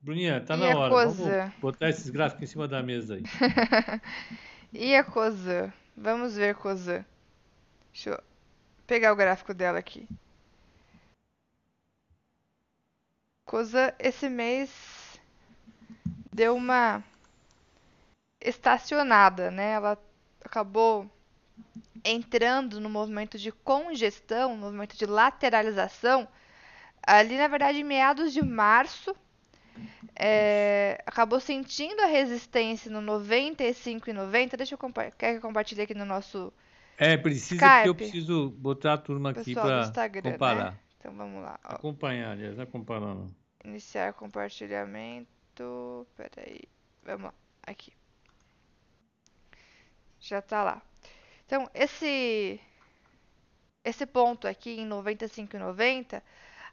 Bruninha, tá e na hora. Vamos botar esses gráficos em cima da mesa aí.
e a Cosan? Vamos ver Cosan. Deixa eu pegar o gráfico dela aqui. Cosan, esse mês deu uma estacionada, né? Ela acabou entrando no movimento de congestão, no movimento de lateralização, ali na verdade em meados de março, é, acabou sentindo a resistência no 95 e 90. Deixa eu, quer que eu compartilhe aqui no nosso
É, precisa Skype. porque eu preciso botar a turma aqui para né? comparar. Né?
Então vamos lá.
Ó. Acompanhar, aliás, não comparar não.
Iniciar compartilhamento. Peraí. Vamos lá. Aqui. Já tá lá. Então, esse esse ponto aqui em 95,90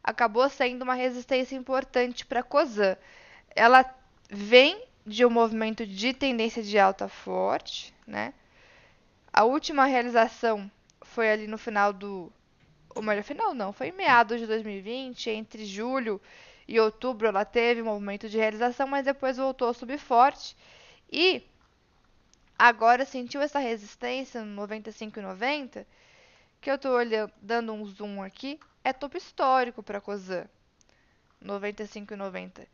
acabou sendo uma resistência importante para a COSAN. Ela vem de um movimento de tendência de alta forte, né? A última realização foi ali no final do ou melhor, final não, foi em meados de 2020, entre julho e outubro ela teve um movimento de realização, mas depois voltou a subir forte e agora sentiu essa resistência no 95,90 que eu estou dando um zoom aqui, é topo histórico para COSAN, 95,90.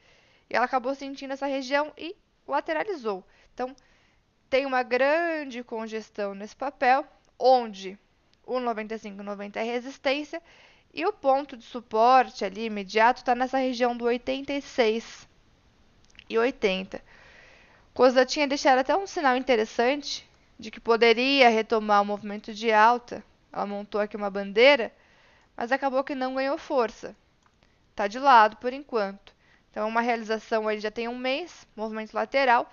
E ela acabou sentindo essa região e lateralizou. Então, tem uma grande congestão nesse papel, onde o 95,90 é resistência e o ponto de suporte ali imediato está nessa região do 86 e 80. Coisa tinha deixado até um sinal interessante de que poderia retomar o movimento de alta ela montou aqui uma bandeira, mas acabou que não ganhou força. Está de lado por enquanto. Então, uma realização aí já tem um mês, movimento lateral.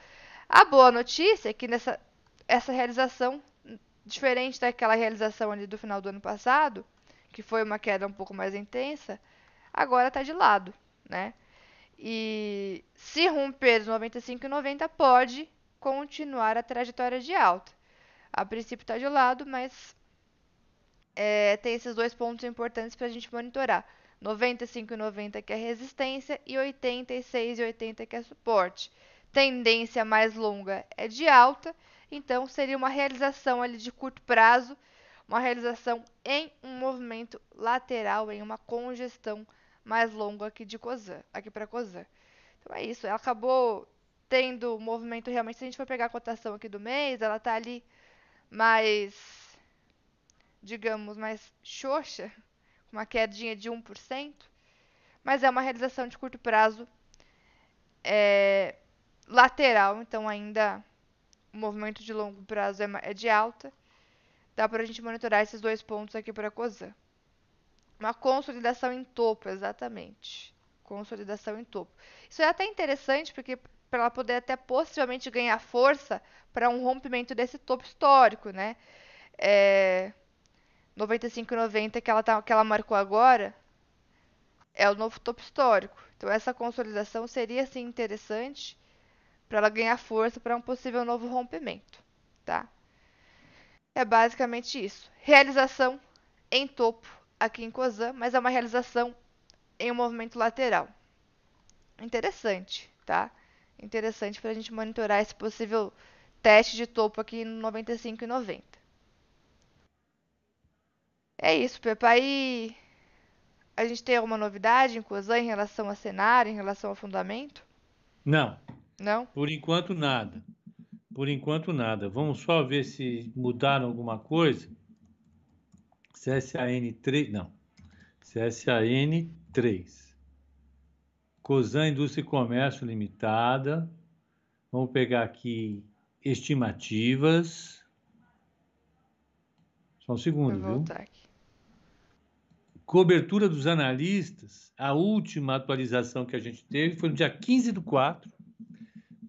A boa notícia é que nessa essa realização, diferente daquela realização ali do final do ano passado, que foi uma queda um pouco mais intensa, agora está de lado, né? E se romper os 95,90 pode continuar a trajetória de alta. A princípio está de lado, mas é, tem esses dois pontos importantes para a gente monitorar. 95,90 que é resistência e 86,80 que é suporte. Tendência mais longa é de alta, então seria uma realização ali de curto prazo, uma realização em um movimento lateral, em uma congestão mais longa aqui de Cosan, aqui para Cosan. Então é isso, ela acabou tendo movimento realmente, se a gente for pegar a cotação aqui do mês, ela está ali mais digamos, mais xoxa, uma quedinha de 1%, mas é uma realização de curto prazo é, lateral, então ainda o movimento de longo prazo é, é de alta. Dá para a gente monitorar esses dois pontos aqui para a COSAN. Uma consolidação em topo, exatamente. Consolidação em topo. Isso é até interessante, porque para ela poder até possivelmente ganhar força para um rompimento desse topo histórico, né? É, 95,90 que ela, tá, que ela marcou agora é o novo topo histórico. Então essa consolidação seria sim interessante para ela ganhar força para um possível novo rompimento, tá? É basicamente isso. Realização em topo aqui em Cosan, mas é uma realização em um movimento lateral. Interessante, tá? Interessante para a gente monitorar esse possível teste de topo aqui no 95,90. É isso, Pepa. Aí a gente tem alguma novidade em Cosan em relação a cenário, em relação ao fundamento?
Não.
Não?
Por enquanto, nada. Por enquanto, nada. Vamos só ver se mudaram alguma coisa. CSAN 3, não. CSAN 3. Cosan Indústria e Comércio Limitada. Vamos pegar aqui estimativas. Só um segundo,
Vou
viu?
Aqui
cobertura dos analistas, a última atualização que a gente teve foi no dia 15 do 4.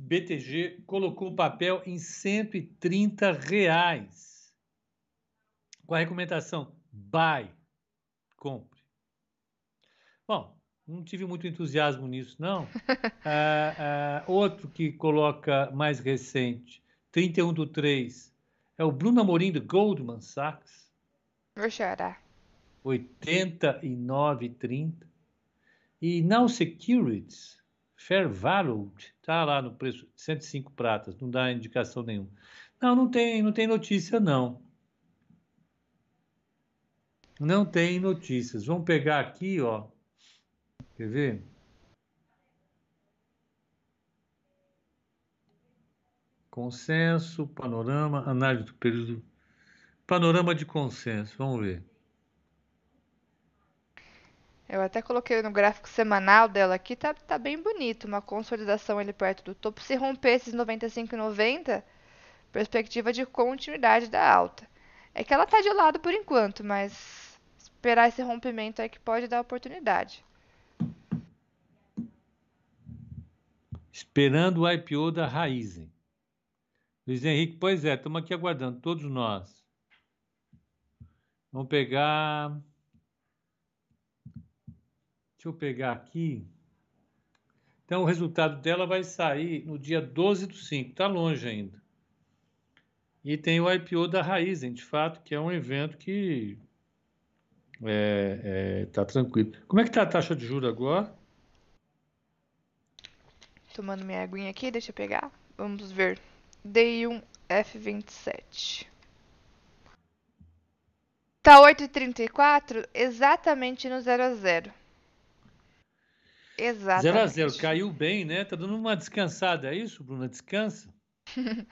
BTG colocou o papel em 130 reais. Com a recomendação, buy, compre. Bom, não tive muito entusiasmo nisso, não. ah, ah, outro que coloca mais recente, 31 do 3, é o Bruno Amorim do Goldman Sachs.
Vou chorar.
89,30. E Now Securities, Fair Value, está lá no preço 105 pratas, não dá indicação nenhuma. Não, não tem, não tem notícia não. Não tem notícias. Vamos pegar aqui, ó. Quer ver? Consenso, panorama, análise do período. Panorama de consenso, vamos ver.
Eu até coloquei no gráfico semanal dela aqui, tá, tá bem bonito, uma consolidação ali perto do topo. Se romper esses 95,90, perspectiva de continuidade da alta. É que ela tá de lado por enquanto, mas esperar esse rompimento é que pode dar oportunidade.
Esperando o IPO da Raizen. Luiz Henrique, pois é, estamos aqui aguardando, todos nós. Vamos pegar. Deixa eu pegar aqui. Então, o resultado dela vai sair no dia 12 do 5, está longe ainda. E tem o IPO da Raizen, de fato, que é um evento que está é, é, tá tranquilo. Como é que está a taxa de juros agora?
Tomando minha aguinha aqui, deixa eu pegar. Vamos ver. D1 F27. Tá 8,34 exatamente no 0 a 0. Exatamente.
0 a 0 caiu bem, né? Tá dando uma descansada, é isso, Bruna? Descansa?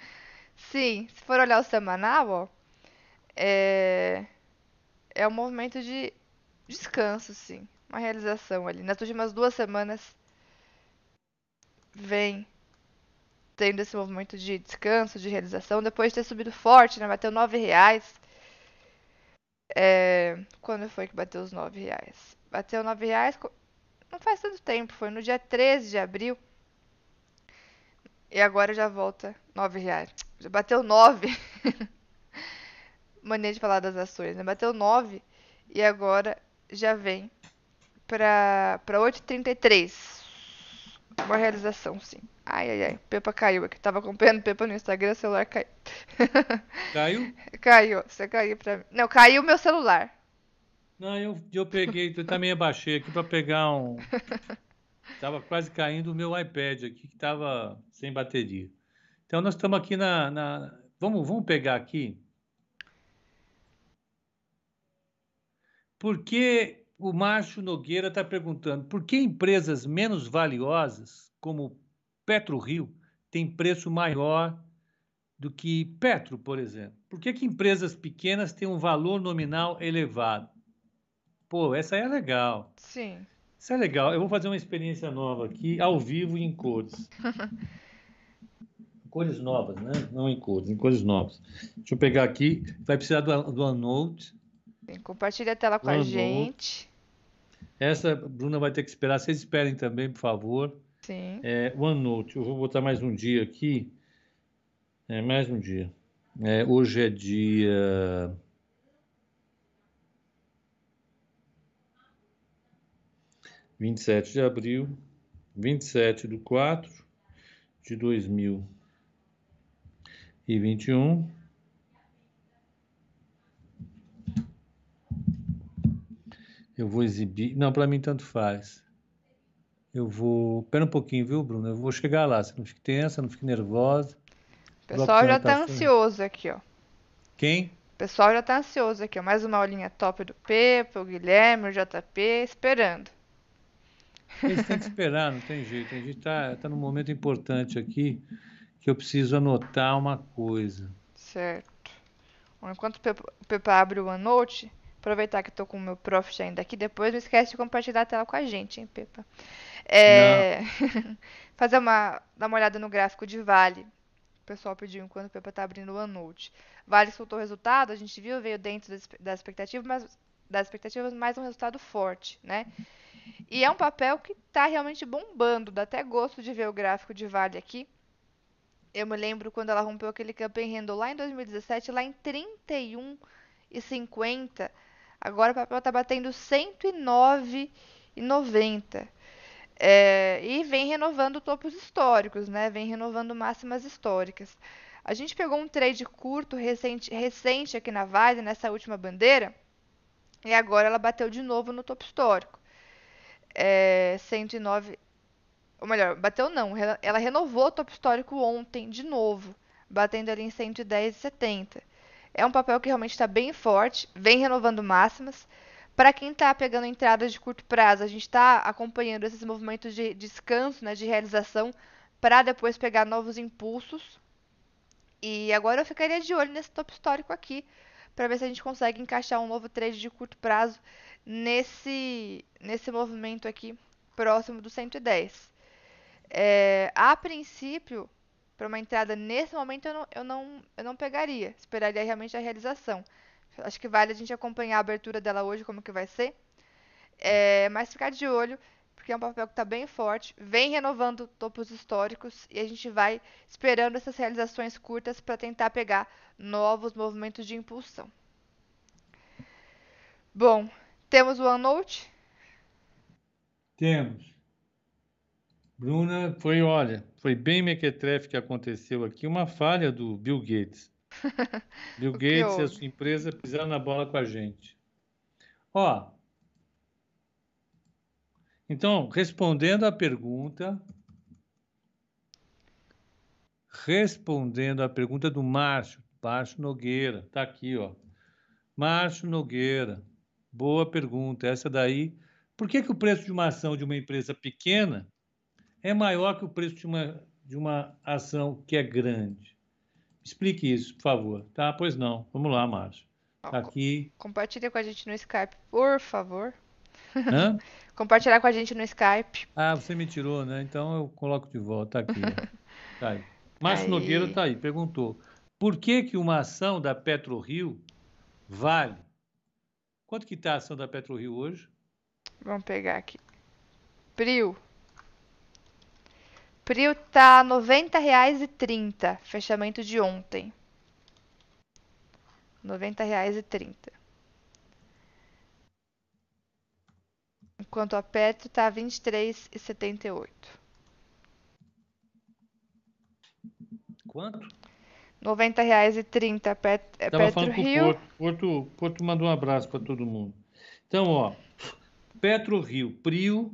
Sim, se for olhar o semanal, ó, é é um movimento de descanso, sim, uma realização ali. Nas últimas duas semanas vem tendo esse movimento de descanso, de realização, depois de ter subido forte, né? Bateu nove reais. É... Quando foi que bateu os nove reais? Bateu nove reais não faz tanto tempo, foi no dia 13 de abril. E agora já volta nove reais. Já bateu nove. Mania de falar das ações, né? Bateu nove e agora já vem para 8,33. Uma realização, sim. Ai, ai, ai. Pepa caiu aqui. Tava acompanhando Pepa no Instagram, o celular caiu.
Caiu?
caiu. Você caiu pra mim. Não, caiu meu celular.
Não, eu, eu peguei, eu também abaixei aqui para pegar um. Tava quase caindo o meu iPad aqui, que estava sem bateria. Então nós estamos aqui na. na... Vamos, vamos pegar aqui. Por que o Márcio Nogueira está perguntando por que empresas menos valiosas, como PetroRio, têm preço maior do que Petro, por exemplo? Por que, que empresas pequenas têm um valor nominal elevado? Pô, essa aí é legal.
Sim.
Isso é legal. Eu vou fazer uma experiência nova aqui, ao vivo e em cores. cores novas, né? Não em cores, em cores novas. Deixa eu pegar aqui. Vai precisar do, do OneNote.
Compartilha a tela com a gente.
Essa, Bruna vai ter que esperar. Vocês esperem também, por favor.
Sim.
É, OneNote. Eu vou botar mais um dia aqui. É, mais um dia. É, hoje é dia vinte e sete de abril, vinte e sete do quatro de dois mil e vinte e um. Eu vou exibir. Não, para mim tanto faz. Eu vou. Pera um pouquinho, viu, Bruno? Eu vou chegar lá. Você não fique tensa, não fique nervosa.
O pessoal já tá ansioso aqui, ó.
Quem?
O pessoal já tá ansioso aqui, ó. Mais uma aulinha top do Pepe, o Guilherme, o JP, esperando.
Eles têm que esperar, não tem jeito. A gente está tá num momento importante aqui que eu preciso anotar uma coisa.
Certo. Enquanto o Pepa abre o OneNote, aproveitar que estou com o meu Profit ainda aqui, depois não esquece de compartilhar a tela com a gente, hein, Pepa? É... Fazer uma, dar uma olhada no gráfico de Vale. O pessoal pediu enquanto o Pepa está abrindo o OneNote. Vale soltou o resultado, a gente viu, veio dentro das, das expectativas, mas das expectativas, mais um resultado forte, né? E é um papel que está realmente bombando, dá até gosto de ver o gráfico de Vale aqui. Eu me lembro quando ela rompeu aquele campaign handle lá em 2017, lá em 31,50. Agora o papel está batendo 109,90. É, e vem renovando topos históricos, né? Vem renovando máximas históricas. A gente pegou um trade curto recente, recente aqui na Vale, nessa última bandeira, e agora ela bateu de novo no topo histórico é, 109. Ou melhor, bateu não. Ela renovou o topo histórico ontem de novo, batendo ali em 110,70. É um papel que realmente está bem forte, vem renovando máximas. Para quem está pegando entradas de curto prazo, a gente está acompanhando esses movimentos de descanso, né, de realização, para depois pegar novos impulsos. E agora eu ficaria de olho nesse topo histórico aqui, para ver se a gente consegue encaixar um novo trade de curto prazo nesse, nesse movimento aqui próximo do 110. É, a princípio, para uma entrada nesse momento eu não, eu, não, eu não pegaria, esperaria realmente a realização. Acho que vale a gente acompanhar a abertura dela hoje, como que vai ser. É, mas ficar de olho, porque é um papel que está bem forte, vem renovando topos históricos e a gente vai esperando essas realizações curtas para tentar pegar novos movimentos de impulsão. Bom, temos o OneNote?
Temos. Bruna, foi, olha, foi bem mequetrefe que aconteceu aqui, uma falha do Bill Gates. Bill Gates e a sua empresa pisaram na bola com a gente. Ó, então, respondendo à pergunta, respondendo à pergunta do Márcio, Márcio Nogueira, tá aqui, ó. Márcio Nogueira, boa pergunta. Essa daí, por que, que o preço de uma ação de uma empresa pequena é maior que o preço de uma, de uma ação que é grande? Explique isso, por favor. Tá? Pois não. Vamos lá, Márcio. Tá aqui.
Compartilhe com a gente no Skype, por favor. Hã? Compartilhar com a gente no Skype.
Ah, você me tirou, né? Então eu coloco de volta. Aqui. tá aí. Márcio aí. Nogueira tá aí, perguntou. Por que, que uma ação da PetroRio vale? Quanto que está a ação da PetroRio hoje?
Vamos pegar aqui. Prio. Prio tá R$ 90,30. Fechamento de ontem. R$ 90,30. enquanto a Petro está a 23,78.
Quanto? R$
90,30 Pet, é
Petro Rio. Porto. Porto. Porto mandou um abraço para todo mundo. Então, ó, Petro Rio, Prio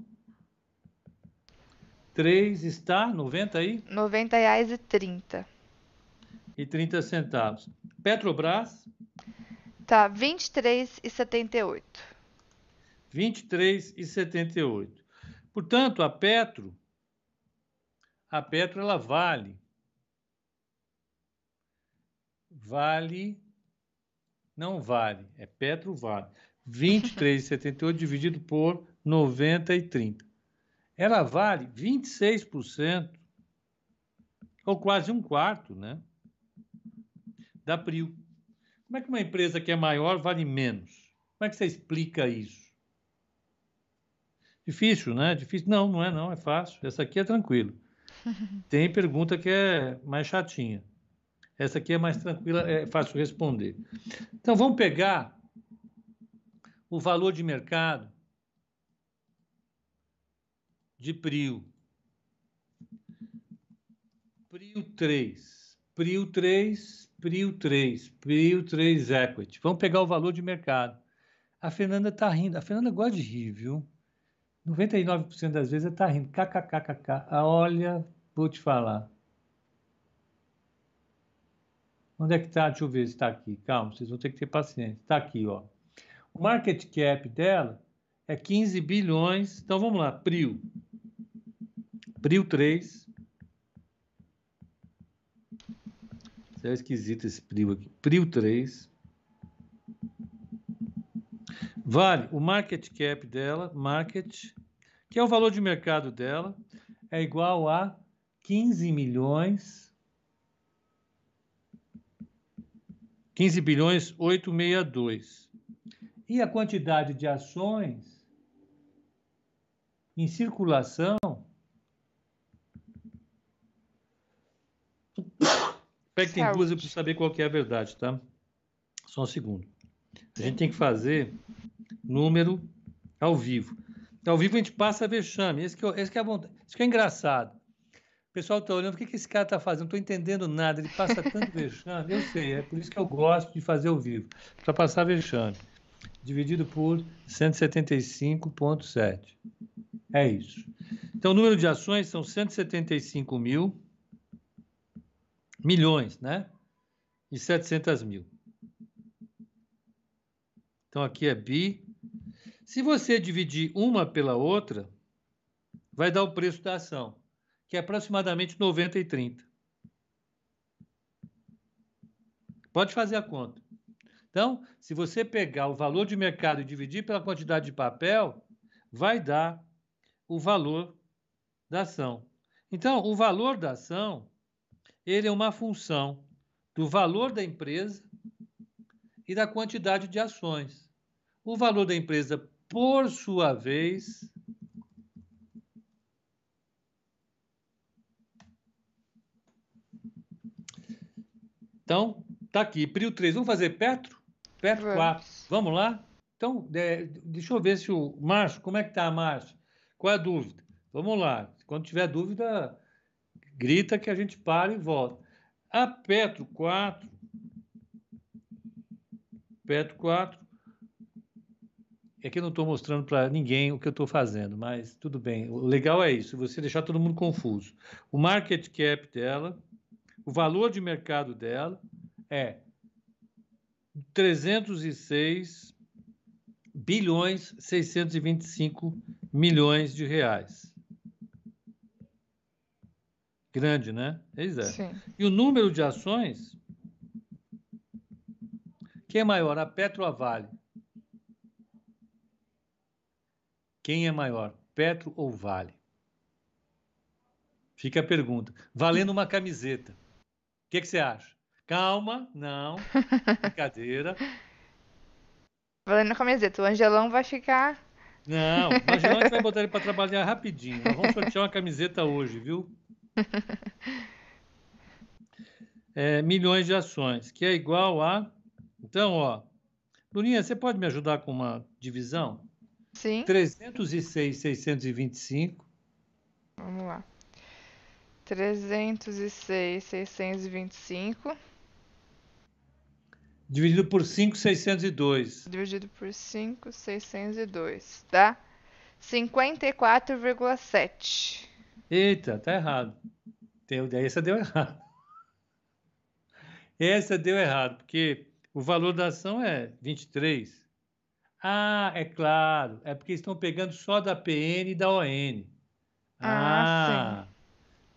3 está 90 aí? R$
90,30.
E 30 centavos. Petrobras?
Tá 23,78.
23,78. Portanto, a Petro, a Petro ela vale vale não vale, é Petro vale. 23,78 dividido por 90,30. Ela vale 26%, ou quase um quarto, né? Da Prio. Como é que uma empresa que é maior vale menos? Como é que você explica isso? Difícil, né? Difícil. Não, não é não, é fácil. Essa aqui é tranquilo. Tem pergunta que é mais chatinha. Essa aqui é mais tranquila, é fácil responder. Então vamos pegar o valor de mercado de Prio. Prio 3, Prio 3, Prio 3, Prio 3 Equity. Vamos pegar o valor de mercado. A Fernanda está rindo. A Fernanda gosta de rir, viu? 99% das vezes está rindo. KKKKK. Olha, vou te falar. Onde é que está? Deixa eu ver se está aqui. Calma, vocês vão ter que ter paciência. Está aqui, ó. O market cap dela é 15 bilhões. Então vamos lá, Prio. Prio 3. Isso é esquisito esse Prio aqui. Prio 3. Vale o market cap dela, market, que é o valor de mercado dela, é igual a 15 milhões 15 bilhões 862. E a quantidade de ações em circulação Pega que tem duas, preciso saber qual que é a verdade, tá? Só um segundo. A gente tem que fazer número ao vivo. Ao vivo a gente passa vexame. Esse que, é, esse que é, esse que é engraçado. Pessoal está olhando, o que, que esse cara está fazendo? Não estou entendendo nada. Ele passa tanto vexame. Eu sei, é por isso que eu gosto de fazer ao vivo. Para passar vexame. Dividido por 175,7. É isso. Então, o número de ações são 175 mil milhões, né? E 700 mil. Então, aqui é bi. Se você dividir uma pela outra, vai dar o preço da ação, que é aproximadamente 90 e 30. Pode fazer a conta. Então, se você pegar o valor de mercado e dividir pela quantidade de papel, vai dar o valor da ação. Então, o valor da ação, ele é uma função do valor da empresa e da quantidade de ações. O valor da empresa, por sua vez, Então, tá aqui, Prio 3. Vamos fazer Petro? Petro Vamos. 4. Vamos lá? Então, é, deixa eu ver se o Márcio, como é que tá a Márcio? Qual é a dúvida? Vamos lá. Quando tiver dúvida, grita que a gente para e volta. A Petro 4. Petro 4. É que eu não estou mostrando para ninguém o que eu estou fazendo, mas tudo bem. O legal é isso, você deixar todo mundo confuso. O market cap dela o valor de mercado dela é 306 bilhões 625 milhões de reais. Grande, né? Exato. Sim. E o número de ações, quem é maior, a Petro ou a Vale? Quem é maior, Petro ou Vale? Fica a pergunta. Valendo uma camiseta que, que você acha? Calma, não, brincadeira.
Valendo a camiseta, o Angelão vai ficar.
Não, o Angelão a gente vai botar ele para trabalhar rapidinho. Nós vamos sortear uma camiseta hoje, viu? É, milhões de ações, que é igual a. Então, ó. Luninha, você pode me ajudar com uma divisão?
Sim.
306, 625.
Vamos lá trezentos e seis, seiscentos e vinte e cinco.
Dividido por cinco, seiscentos e dois.
Dividido por cinco, seiscentos e dois, tá? Cinquenta e quatro vírgula sete.
Eita, tá errado. Essa deu errado. Essa deu errado, porque o valor da ação é 23. Ah, é claro. É porque estão pegando só da PN e da ON.
Ah, ah sim.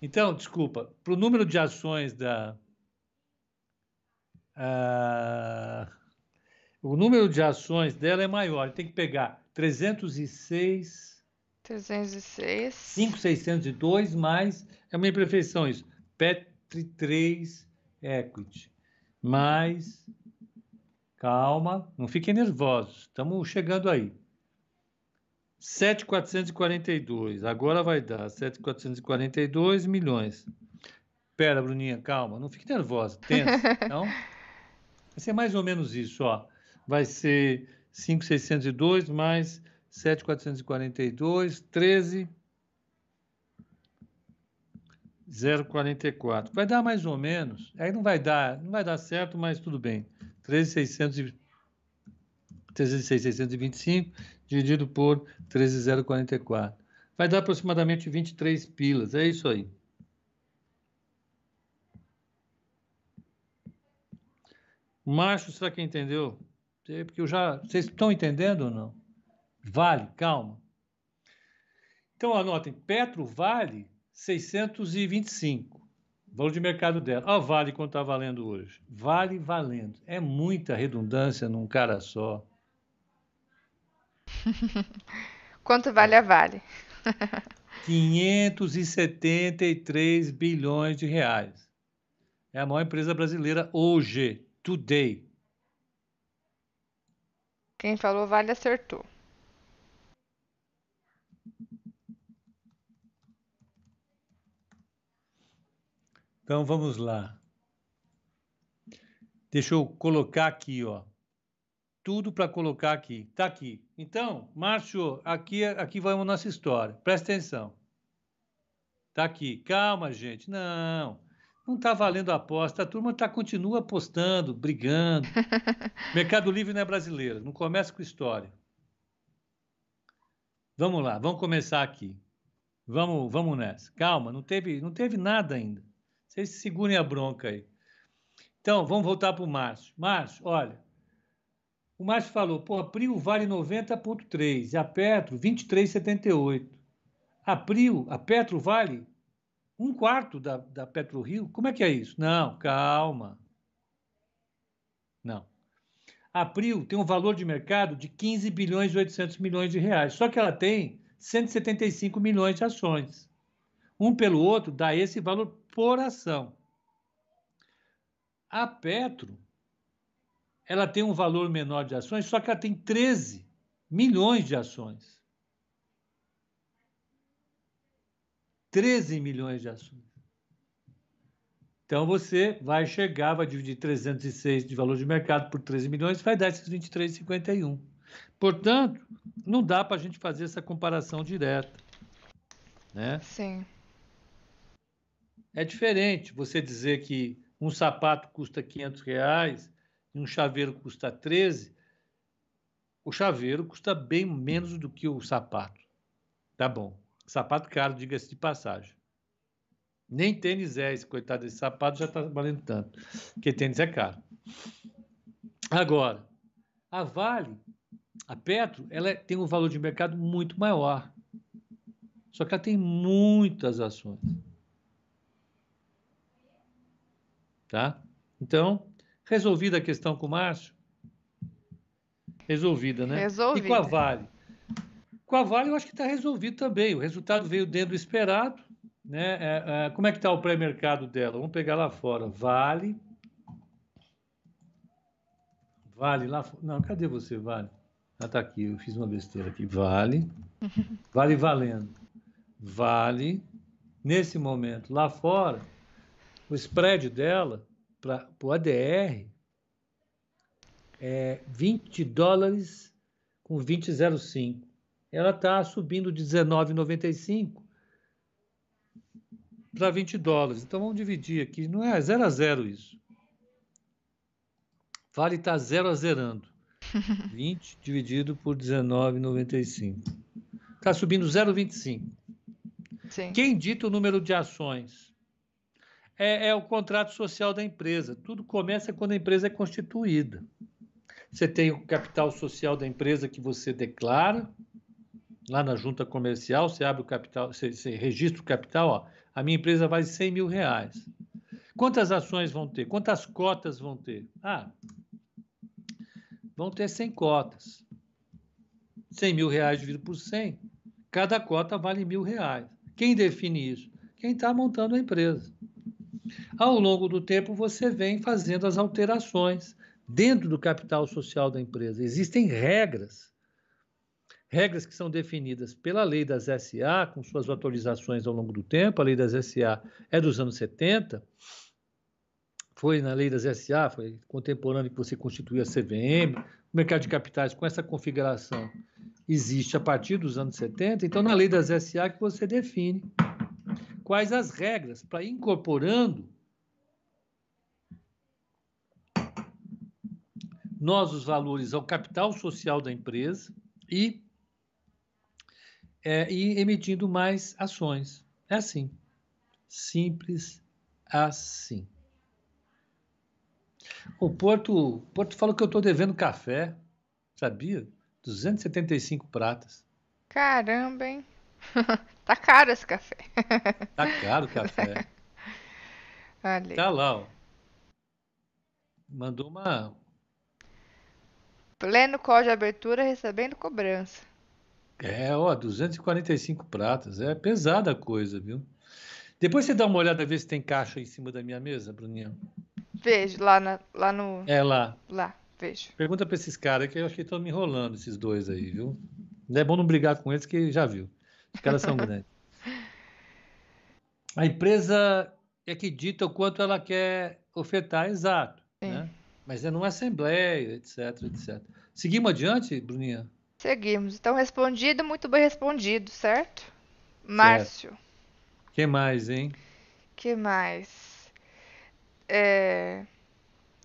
Então, desculpa, para o número de ações da. Uh, o número de ações dela é maior. Tem que pegar 306.
306.
5,602 mais. É uma imperfeição isso. Petri 3 Equity. Mais. Calma, não fiquem nervosos. Estamos chegando aí. 7,442. Agora vai dar 7,442 milhões. Pera, Bruninha, calma. Não fique nervosa. Tensa. Então, vai ser mais ou menos isso, ó. Vai ser 5,602 mais 7,442, 13... 0,44. Vai dar mais ou menos. Aí não vai dar, não vai dar certo, mas tudo bem. 13,625 dividido por 13,044. Vai dar aproximadamente 23 pilas, é isso aí. Macho, será que entendeu? Porque eu já. Vocês estão entendendo ou não? Vale, calma. Então anotem, Petro vale 625. Valor de mercado dela. Olha o Vale quanto está valendo hoje. Vale valendo. É muita redundância num cara só.
Quanto vale a Vale?
573 bilhões de reais. É a maior empresa brasileira hoje, today.
Quem falou Vale acertou.
Então vamos lá. Deixa eu colocar aqui, ó tudo para colocar aqui. Está aqui. Então, Márcio, aqui, aqui vai a nossa história. Presta atenção. Está aqui. Calma, gente. Não, não está valendo a aposta. A turma tá, continua apostando, brigando. Mercado Livre não é brasileiro. Não começa com história. Vamos lá, vamos começar aqui. Vamos, vamos nessa. Calma, não teve, não teve nada ainda. Vocês segurem a bronca aí. Então, vamos voltar para o Márcio. Márcio, olha, o Márcio falou, pô, a Prio vale 90,3 e a Petro 23,78. A Prio, a Petro vale um quarto da, da Petro Rio? Como é que é isso? Não, calma. Não. A Prio tem um valor de mercado de 15 bilhões e 800 milhões de reais, só que ela tem 175 milhões de ações. Um pelo outro dá esse valor por ação. A Petro ela tem um valor menor de ações, só que ela tem 13 milhões de ações. 13 milhões de ações. Então você vai chegar, vai dividir 306 de valor de mercado por 13 milhões, vai dar esses 23,51. Portanto, não dá para a gente fazer essa comparação direta. Né?
Sim.
É diferente você dizer que um sapato custa 500 reais e um chaveiro custa 13. O chaveiro custa bem menos do que o sapato. Tá bom. Sapato caro, diga-se de passagem. Nem tênis é, esse coitado desse sapato já está valendo tanto, porque tênis é caro. Agora, a Vale, a Petro, ela tem um valor de mercado muito maior. Só que ela tem muitas ações. Tá? Então, resolvida a questão com o Márcio? Resolvida, né?
Resolvida.
E com a Vale? Com a Vale, eu acho que está resolvido também. O resultado veio dentro do esperado. Né? É, é, como é que está o pré-mercado dela? Vamos pegar lá fora. Vale. Vale lá fora. Não, cadê você, Vale? Ah, tá aqui. Eu fiz uma besteira aqui. Vale. Vale valendo. Vale. Nesse momento, lá fora, o spread dela para o ADR é 20 dólares com 20,05. Ela está subindo de 19,95 para 20 dólares. Então vamos dividir aqui. Não é 0 a 0 isso. Vale está 0 a zerando. 20 dividido por 19,95. Está subindo 0,25. Quem dita o número de ações? É, é, o contrato social da empresa. Tudo começa quando a empresa é constituída. Você tem o capital social da empresa que você declara lá na junta comercial, você abre o capital, você, você registra o capital, ó, a minha empresa vale 100 mil reais. Quantas ações vão ter? Quantas cotas vão ter? Ah, vão ter 100 cotas. 100 mil reais dividido por 100, cada cota vale mil reais. Quem define isso? Quem está montando a empresa. Ao longo do tempo, você vem fazendo as alterações dentro do capital social da empresa. Existem regras regras que são definidas pela lei das SA, com suas atualizações ao longo do tempo. A lei das SA é dos anos 70, foi na lei das SA, foi contemporâneo que você constituía a CVM. O mercado de capitais com essa configuração existe a partir dos anos 70. Então, na lei das SA que você define quais as regras para incorporando nós os valores ao capital social da empresa e é, e emitindo mais ações. É assim. Simples assim. O Porto, Porto falou que eu estou devendo café, sabia? 275 pratas.
Caramba, hein? tá caro esse café.
tá caro o café.
Olha.
Tá lá, ó. Mandou uma.
Pleno código de abertura recebendo cobrança.
É, ó, 245 pratas. É pesada a coisa, viu? Depois você dá uma olhada, ver se tem caixa em cima da minha mesa, Bruninha.
Vejo, lá, na, lá no.
É lá.
Lá, vejo.
Pergunta pra esses caras que eu acho que estão me enrolando, esses dois aí, viu? Não é bom não brigar com eles, que já viu. Os caras são grandes. A empresa é que dita o quanto ela quer ofertar, exato. Né? Mas é numa assembleia, etc, etc. Seguimos adiante, Bruninha?
Seguimos. Então, respondido, muito bem respondido, certo? Márcio. O
que mais, hein?
que mais? É...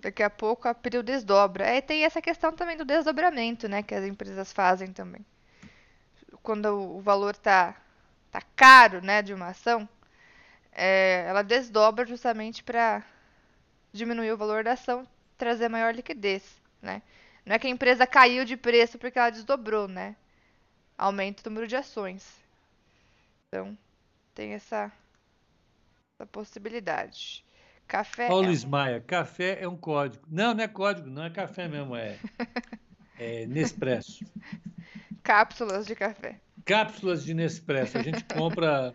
Daqui a pouco a April desdobra. É, tem essa questão também do desdobramento, né? Que as empresas fazem também. Quando o valor tá, tá caro, né? De uma ação, é, ela desdobra justamente para diminuir o valor da ação, trazer maior liquidez, né? Não é que a empresa caiu de preço porque ela desdobrou, né? Aumenta o número de ações. Então, tem essa, essa possibilidade. Café.
Paulo é... Maia, café é um código. Não, não é código, não é café mesmo, é, é Nespresso.
Cápsulas de café.
Cápsulas de Nespresso. A gente compra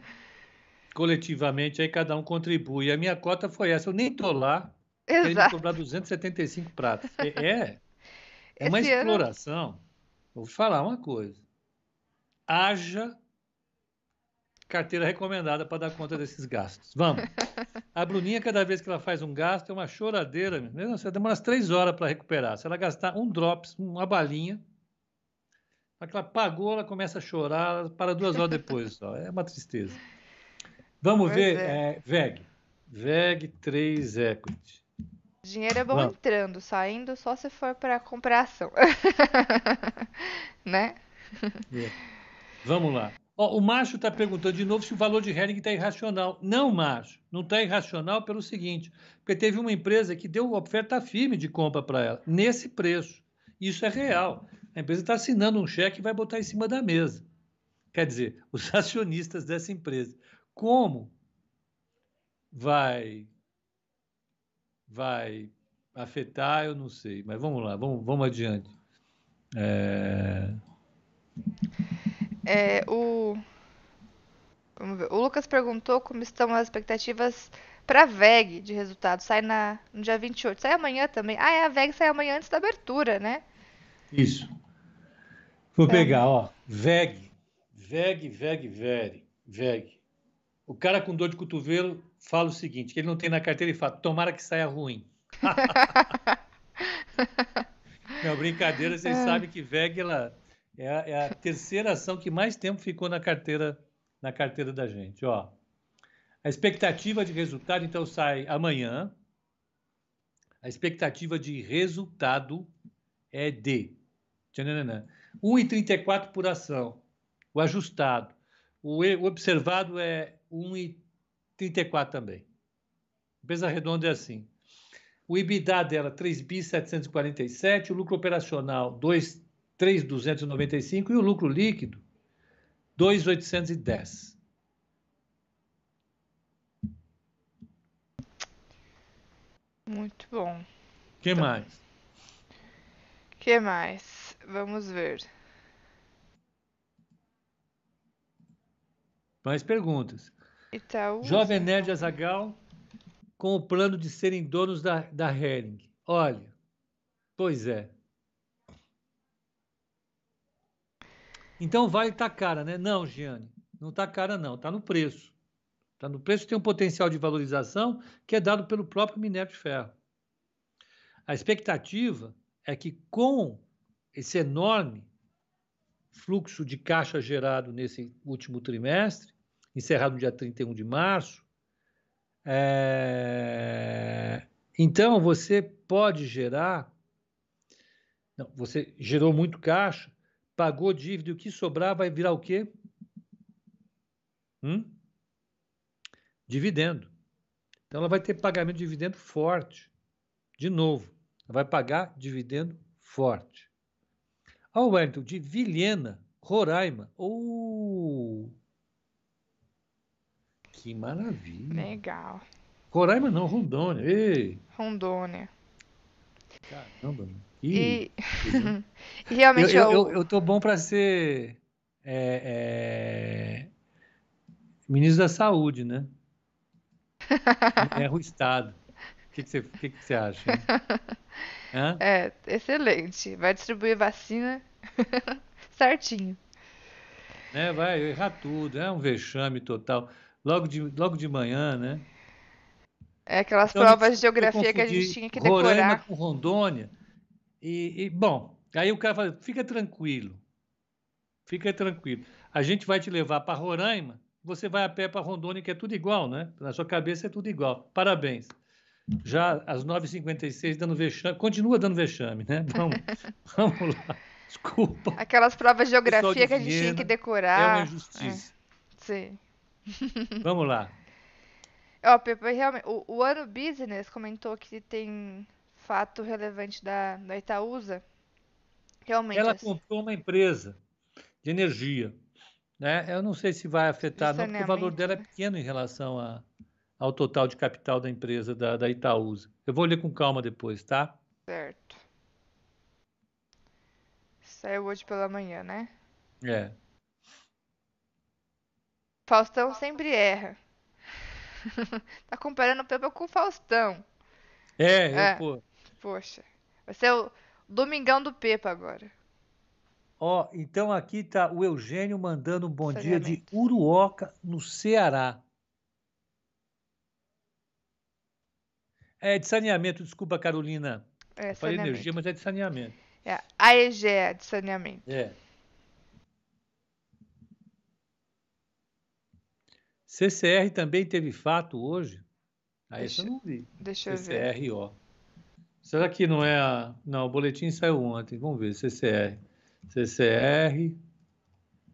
coletivamente, aí cada um contribui. A minha cota foi essa. Eu nem tô lá, querendo cobrar 275 pratas. É, é, é uma exploração. Ano... Vou te falar uma coisa. Haja carteira recomendada para dar conta desses gastos. Vamos. A Bruninha, cada vez que ela faz um gasto, é uma choradeira. Mesmo. Você demora umas três horas para recuperar. Se ela gastar um drops, uma balinha, na que ela pagou, ela começa a chorar, para duas horas depois só. É uma tristeza. Vamos pois ver, é. É, VEG. VEG 3 Equity.
Dinheiro é bom Vamos. entrando, saindo só se for para comprar ação. né?
É. Vamos lá. Ó, o Macho está perguntando de novo se o valor de Hering está irracional. Não, Macho, não está irracional pelo seguinte, porque teve uma empresa que deu oferta firme de compra para ela, nesse preço. Isso é real. A empresa está assinando um cheque e vai botar em cima da mesa. Quer dizer, os acionistas dessa empresa. Como vai vai afetar, eu não sei. Mas vamos lá, vamos, vamos adiante. É...
É, o... o Lucas perguntou como estão as expectativas para a VEG de resultado. Sai na, no dia 28. Sai amanhã também. Ah, é, a VEG sai amanhã antes da abertura, né?
Isso. Vou é. pegar, ó. VEG. VEG, VEG, VEG. VEG. O cara com dor de cotovelo fala o seguinte, que ele não tem na carteira e fala, tomara que saia ruim. não, brincadeira, vocês é. sabem que VEG ela é a, é a, terceira ação que mais tempo ficou na carteira, na carteira da gente. Ó, a expectativa de resultado, então, sai amanhã. A expectativa de resultado é de 1,34 por ação. O ajustado. O, observado é 1,34 também. Empresa redonda é assim. O EBITDA dela, 3.747, o lucro operacional, 2 3,295 e o lucro líquido 2,810.
Muito bom.
que então, mais?
que mais? Vamos ver.
Mais perguntas.
Itaú.
Jovem Nerd Azagal com o plano de serem donos da, da Hering. Olha, pois é. Então vai estar tá cara, né? Não, Giane, não está cara não, está no preço. Está no preço tem um potencial de valorização que é dado pelo próprio minério de ferro. A expectativa é que com esse enorme fluxo de caixa gerado nesse último trimestre, encerrado no dia 31 de março, é... então você pode gerar. Não, você gerou muito caixa, pagou dívida e o que sobrar vai virar o quê? Hum? Dividendo. Então ela vai ter pagamento de dividendo forte. De novo, ela vai pagar dividendo forte. Ao Wellington, de Vilhena, Roraima. Oh! Que maravilha.
Legal.
Roraima não, Rondônia. Ei.
Rondônia.
Caramba.
E, e realmente
eu, eu, eu, tô bom para ser é, é, ministro da Saúde, né? É o Estado. O que, que, você, que, que você acha?
Hã? É, excelente. Vai distribuir vacina certinho.
É, vai errar tudo, é um vexame total. Logo de, logo de manhã, né?
É aquelas então, provas de geografia que a gente tinha que decorar. Roraima
com Rondônia. E, e, bom, aí o cara fala, fica tranquilo, fica tranquilo. A gente vai te levar para Roraima, você vai a pé para Rondônia, que é tudo igual, né? Na sua cabeça é tudo igual. Parabéns. Já às 9h56, dando vexame, continua dando vexame, né? Vamos, vamos lá. Desculpa.
Aquelas provas de geografia que a gente tinha que decorar.
É uma injustiça.
É. Sim.
Vamos lá.
Ó, Pepe, realmente, o, o ano business comentou que tem fato relevante da, da Itaúsa. Realmente.
Ela comprou uma empresa de energia. Né? Eu não sei se vai afetar, não, porque o valor dela é pequeno em relação a, ao total de capital da empresa da, da Itaúsa. Eu vou ler com calma depois, tá?
Certo. Saiu hoje pela manhã, né?
É.
Faustão sempre erra. tá comparando o Pepe com o Faustão.
É, eu, é. pô.
Poxa. Vai ser o Domingão do Pepa agora.
Ó, então aqui tá o Eugênio mandando um bom dia de Uruoca, no Ceará. É de saneamento, desculpa, Carolina. É, Falei energia, mas é de saneamento.
É, a EGE de saneamento.
É. CCR também teve fato hoje? Ah, deixa, eu não vi.
Deixa eu
ver. CCR, ó. Será que não é a. Não, o boletim saiu ontem. Vamos ver. CCR. CCR.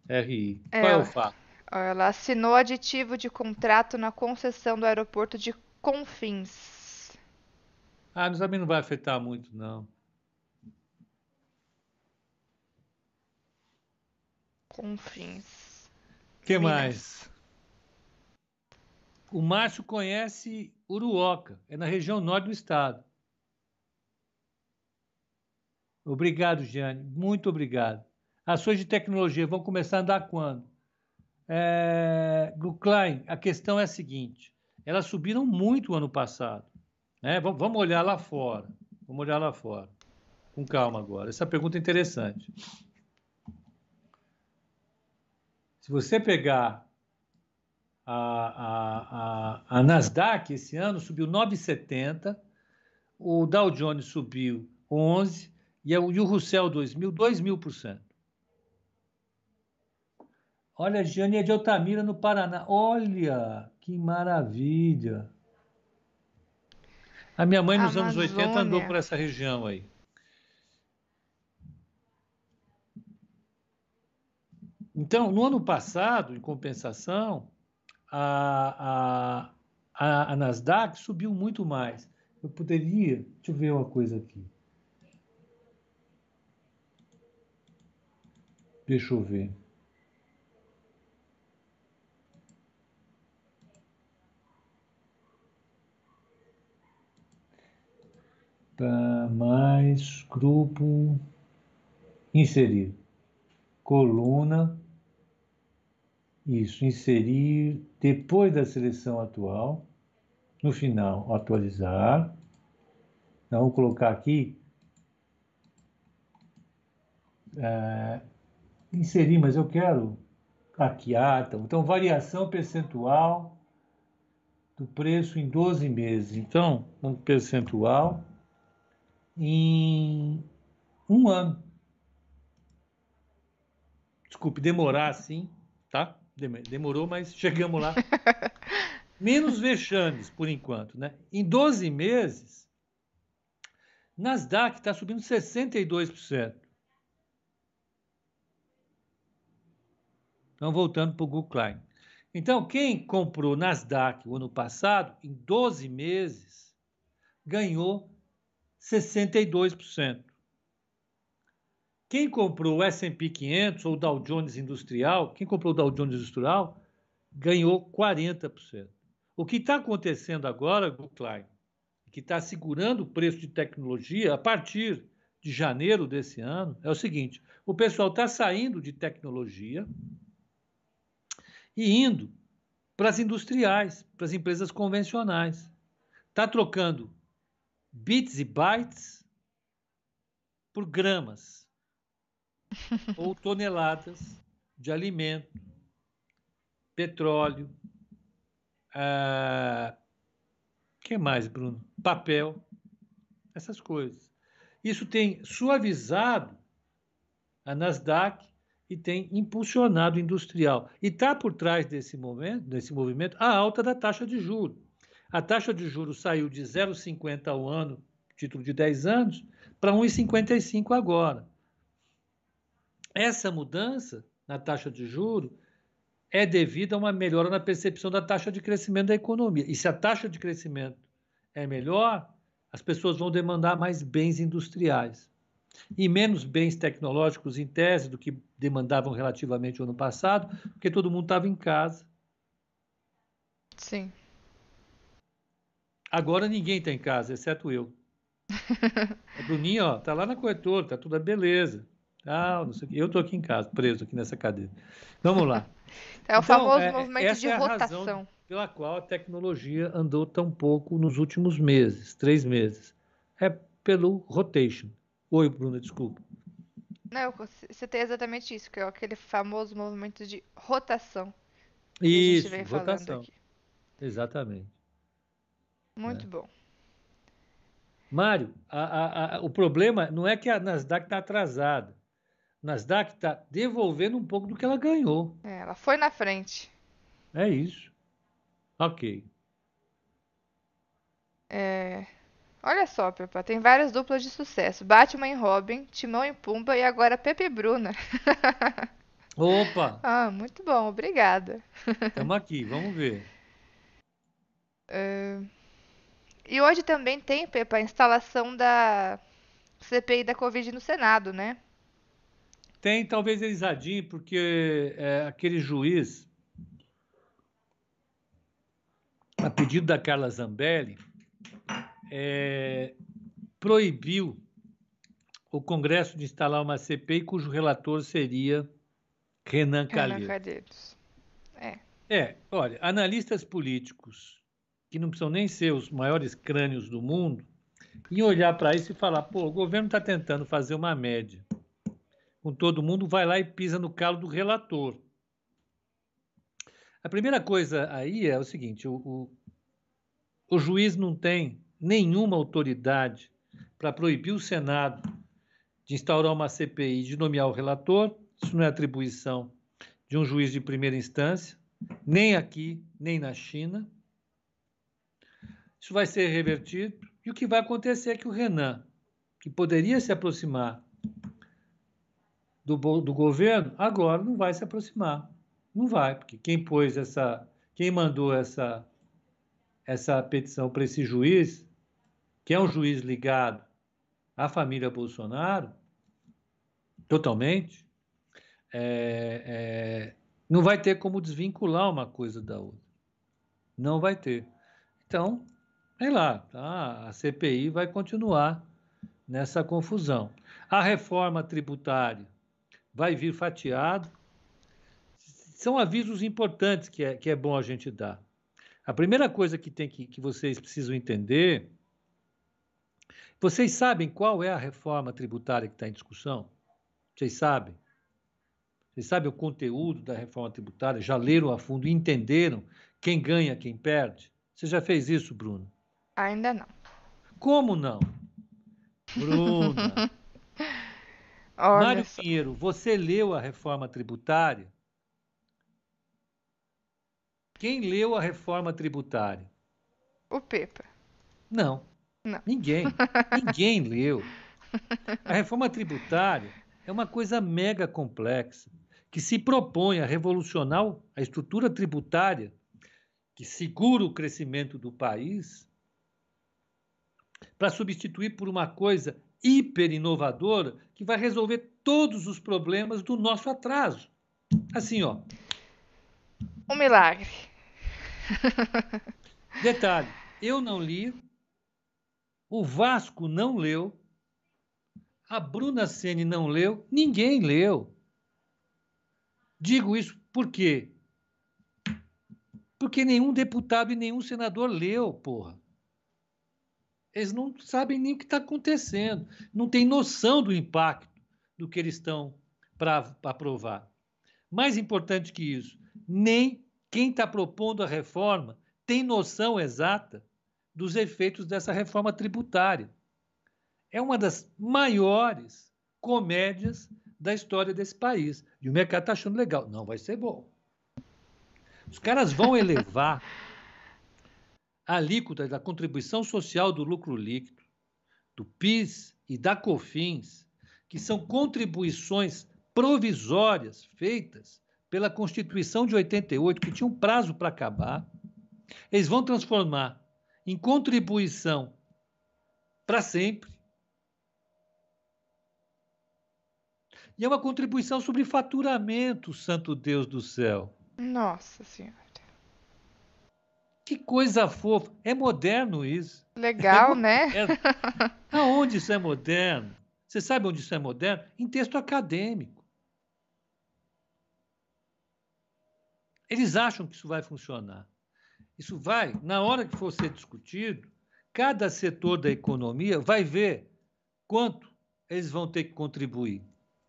RI. É, Qual é o fato?
Ela assinou aditivo de contrato na concessão do aeroporto de Confins.
Ah, também não vai afetar muito, não.
Confins.
O que Minas. mais? O Márcio conhece Uruoca, é na região norte do estado. Obrigado, Giane. Muito obrigado. Ações de tecnologia vão começar a andar quando? É, a questão é a seguinte: elas subiram muito o ano passado. Né? Vamos olhar lá fora. Vamos olhar lá fora. Com calma agora. Essa pergunta é interessante. Se você pegar a, a, a, a Nasdaq esse ano subiu 9,70, o Dow Jones subiu 11 e o Russell 2000, 2.000%. Olha, Giane é de Altamira, no Paraná. Olha, que maravilha. A minha mãe, nos Amazônia. anos 80, andou por essa região aí. Então, no ano passado, em compensação, a, a, a, Nasdaq subiu muito mais. Eu poderia. Deixa eu ver uma coisa aqui. Deixa eu ver. Tá mais grupo inserir coluna isso, inserir depois da seleção atual, no final, atualizar. Então, vamos colocar aqui. É, inserir, mas eu quero aqui, ah, então, então variação percentual do preço em 12 meses. Então, um percentual em um ano. Desculpe, demorar assim, tá? Demorou, mas chegamos lá. Menos vexames, por enquanto. Né? Em 12 meses, Nasdaq está subindo 62%. Então, voltando para o Google Klein. Então, quem comprou Nasdaq o ano passado, em 12 meses, ganhou 62%. Quem comprou o S&P 500 ou o Dow Jones Industrial, quem comprou o Dow Jones Industrial, ganhou 40%. O que está acontecendo agora, Klein, que está segurando o preço de tecnologia a partir de janeiro desse ano, é o seguinte: o pessoal está saindo de tecnologia e indo para as industriais, para as empresas convencionais. Está trocando bits e bytes por gramas ou toneladas de alimento, petróleo, ah, que mais, Bruno? Papel, essas coisas. Isso tem suavizado a Nasdaq e tem impulsionado o industrial. E está por trás desse momento, desse movimento, a alta da taxa de juros. A taxa de juros saiu de 0,50 ao ano, título de 10 anos, para 1,55 agora. Essa mudança na taxa de juro é devida a uma melhora na percepção da taxa de crescimento da economia. E se a taxa de crescimento é melhor, as pessoas vão demandar mais bens industriais e menos bens tecnológicos em tese do que demandavam relativamente no ano passado, porque todo mundo estava em casa.
Sim.
Agora ninguém está em casa, exceto eu. A Bruninha, ó, tá lá na corretora, tá tudo beleza. Ah, não sei o quê. Eu estou aqui em casa, preso aqui nessa cadeira. Vamos lá.
É o então, famoso é, movimento de é rotação.
pela qual a tecnologia andou tão pouco nos últimos meses, três meses. É pelo rotation. Oi, Bruna, desculpa.
Não, você tem exatamente isso, que é aquele famoso movimento de rotação.
Isso, rotação. Exatamente.
Muito é. bom.
Mário, a, a, a, o problema não é que a Nasdaq está atrasada. Nasdaq está devolvendo um pouco do que ela ganhou.
É, ela foi na frente.
É isso. Ok.
É... Olha só, Pepa, tem várias duplas de sucesso. Batman e Robin, Timão e Pumba e agora Pepe e Bruna.
Opa!
ah, muito bom, obrigada.
Estamos aqui, vamos ver.
Uh... E hoje também tem, Pepa, a instalação da CPI da Covid no Senado, né?
Tem, talvez eles adiem, porque é, aquele juiz, a pedido da Carla Zambelli, é, proibiu o Congresso de instalar uma CPI cujo relator seria Renan Calheiros. Renan Calheiros. É. É, olha, analistas políticos que não precisam nem ser os maiores crânios do mundo, e olhar para isso e falar: pô, o governo está tentando fazer uma média com todo mundo, vai lá e pisa no calo do relator. A primeira coisa aí é o seguinte: o, o, o juiz não tem nenhuma autoridade para proibir o Senado de instaurar uma CPI de nomear o relator. Isso não é atribuição de um juiz de primeira instância, nem aqui, nem na China. Isso vai ser revertido. E o que vai acontecer é que o Renan, que poderia se aproximar do, do governo, agora não vai se aproximar. Não vai, porque quem pôs essa. Quem mandou essa, essa petição para esse juiz, que é um juiz ligado à família Bolsonaro, totalmente, é, é, não vai ter como desvincular uma coisa da outra. Não vai ter. Então, sei lá, tá? a CPI vai continuar nessa confusão. A reforma tributária vai vir fatiado. São avisos importantes que é, que é bom a gente dar. A primeira coisa que, tem que, que vocês precisam entender. Vocês sabem qual é a reforma tributária que está em discussão? Vocês sabem? Vocês sabem o conteúdo da reforma tributária? Já leram a fundo e entenderam quem ganha, quem perde? Você já fez isso, Bruno?
Ainda não.
Como não? Bruna. Mário só. Pinheiro, você leu a reforma tributária? Quem leu a reforma tributária?
O Pepa.
Não.
Não.
Ninguém. Ninguém leu. A reforma tributária é uma coisa mega complexa que se propõe a revolucionar a estrutura tributária que segura o crescimento do país para substituir por uma coisa hiper inovadora que vai resolver todos os problemas do nosso atraso. Assim, ó.
Um milagre.
Detalhe, eu não li, o Vasco não leu, a Bruna Ceni não leu, ninguém leu. Digo isso por quê? Porque nenhum deputado e nenhum senador leu, porra. Eles não sabem nem o que está acontecendo, não têm noção do impacto do que eles estão para aprovar. Mais importante que isso, nem quem está propondo a reforma tem noção exata dos efeitos dessa reforma tributária. É uma das maiores comédias da história desse país. E o mercado está achando legal. Não vai ser bom. Os caras vão elevar a alíquota da contribuição social do lucro líquido, do PIS e da COFINS, que são contribuições provisórias feitas pela Constituição de 88, que tinha um prazo para acabar, eles vão transformar em contribuição para sempre. E é uma contribuição sobre faturamento, santo Deus do céu.
Nossa Senhora.
Que coisa fofa. É moderno isso.
Legal, é né?
Aonde isso é moderno? Você sabe onde isso é moderno? Em texto acadêmico. Eles acham que isso vai funcionar. Isso vai, na hora que for ser discutido, cada setor da economia vai ver quanto eles vão ter que contribuir.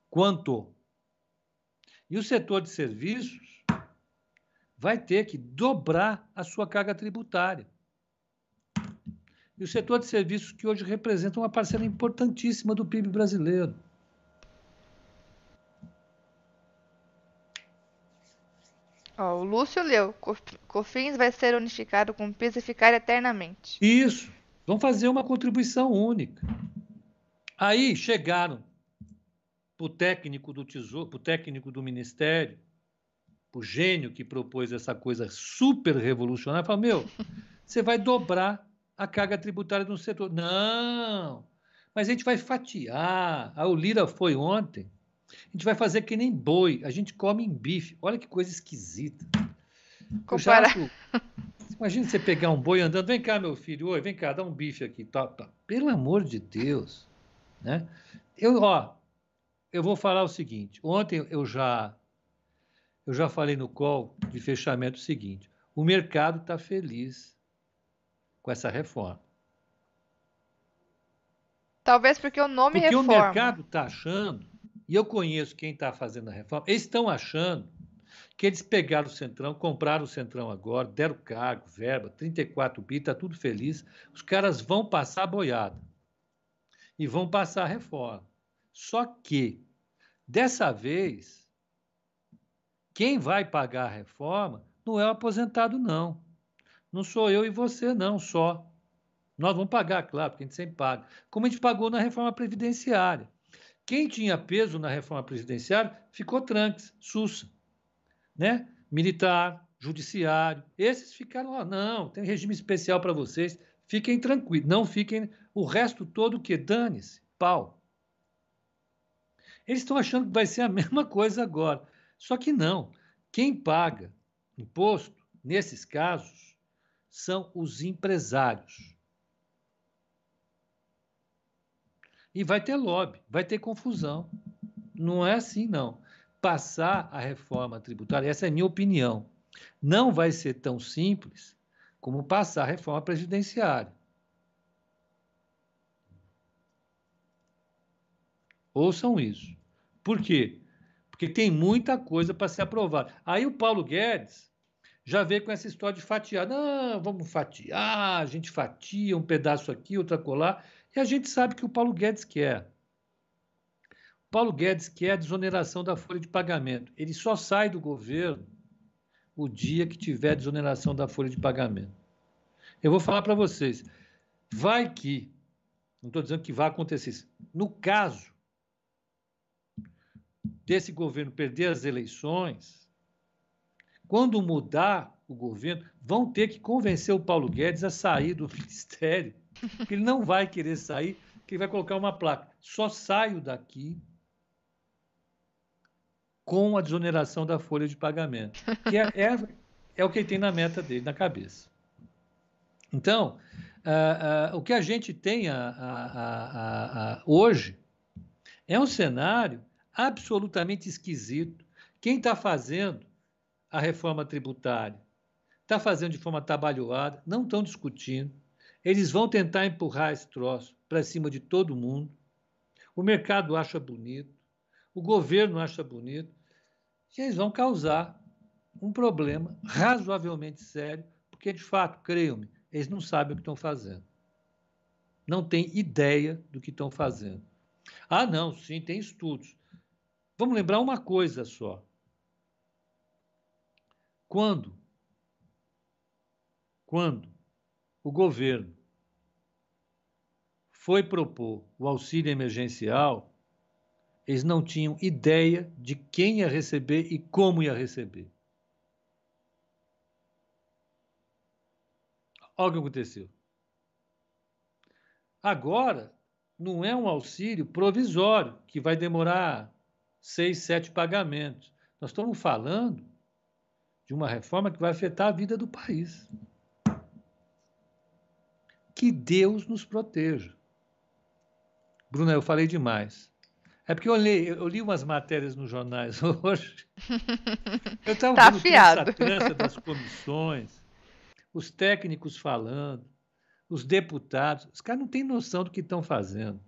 Quanto? E o setor de serviços vai ter que dobrar a sua carga tributária. E o setor de serviços que hoje representa uma parcela importantíssima do PIB brasileiro.
Ó, o Lúcio leu. Cofins vai ser unificado com o PIS e ficar eternamente.
Isso. Vão fazer uma contribuição única. Aí chegaram para o técnico do Tesouro, para o técnico do Ministério, o gênio que propôs essa coisa super revolucionária, falou: meu, você vai dobrar a carga tributária no setor. Não, mas a gente vai fatiar. A Lira foi ontem. A gente vai fazer que nem boi. A gente come em bife. Olha que coisa esquisita.
Compara...
Acho... Imagina você pegar um boi andando. Vem cá, meu filho. Oi, vem cá, dá um bife aqui. Tá, tá. Pelo amor de Deus. Né? Eu, ó, eu vou falar o seguinte. Ontem eu já eu já falei no call de fechamento o seguinte: o mercado está feliz com essa reforma.
Talvez porque o nome
porque
reforma.
Porque o mercado está achando, e eu conheço quem está fazendo a reforma, eles estão achando que eles pegaram o Centrão, compraram o Centrão agora, deram cargo, verba, 34 bi, está tudo feliz. Os caras vão passar a boiada e vão passar a reforma. Só que, dessa vez, quem vai pagar a reforma não é o aposentado, não. Não sou eu e você, não, só. Nós vamos pagar, claro, porque a gente sempre paga. Como a gente pagou na reforma previdenciária. Quem tinha peso na reforma previdenciária ficou tranques, sussa. Né? Militar, judiciário. Esses ficaram lá, não, tem regime especial para vocês. Fiquem tranquilos, não fiquem. O resto todo o que? Dane-se, pau. Eles estão achando que vai ser a mesma coisa agora. Só que não. Quem paga imposto, nesses casos, são os empresários. E vai ter lobby, vai ter confusão. Não é assim, não. Passar a reforma tributária, essa é a minha opinião, não vai ser tão simples como passar a reforma presidenciária. Ouçam isso. Por quê? Porque tem muita coisa para ser aprovada. Aí o Paulo Guedes já veio com essa história de fatiar. Não, vamos fatiar, a gente fatia um pedaço aqui, outra colar, e a gente sabe que o Paulo Guedes quer. O Paulo Guedes quer a desoneração da folha de pagamento. Ele só sai do governo o dia que tiver desoneração da folha de pagamento. Eu vou falar para vocês, vai que, não estou dizendo que vai acontecer isso, no caso desse governo perder as eleições, quando mudar o governo, vão ter que convencer o Paulo Guedes a sair do ministério, porque ele não vai querer sair, que ele vai colocar uma placa. Só saio daqui com a desoneração da folha de pagamento, que é, é, é o que ele tem na meta dele, na cabeça. Então, uh, uh, o que a gente tem a, hoje é um cenário absolutamente esquisito. Quem está fazendo a reforma tributária. Está fazendo de forma trabalhada, não estão discutindo. Eles vão tentar empurrar esse troço para cima de todo mundo. O mercado acha bonito, o governo acha bonito, e eles vão causar um problema razoavelmente sério, porque, de fato, creiam-me, eles não sabem o que estão fazendo. Não têm ideia do que estão fazendo. Ah, não, sim, tem estudos. Vamos lembrar uma coisa só. Quando? Quando o governo foi propor o auxílio emergencial, eles não tinham ideia de quem ia receber e como ia receber. Olha o que aconteceu. Agora, não é um auxílio provisório, que vai demorar seis, sete pagamentos. Nós estamos falando de uma reforma que vai afetar a vida do país. Que Deus nos proteja. Bruna, eu falei demais. É porque eu li, eu li umas matérias nos jornais hoje.
Eu estava tá vendo afiado.
essa das comissões. os técnicos falando, os deputados, os caras não têm noção do que estão fazendo.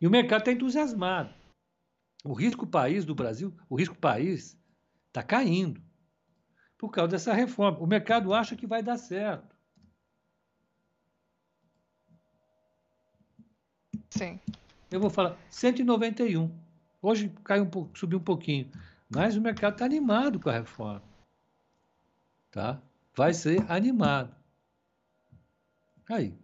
E o mercado está entusiasmado. O risco país do Brasil, o risco país, está caindo por causa dessa reforma. O mercado acha que vai dar certo.
Sim.
Eu vou falar 191. Hoje caiu um pouco, subiu um pouquinho, mas o mercado está animado com a reforma. Tá? Vai ser animado. Aí.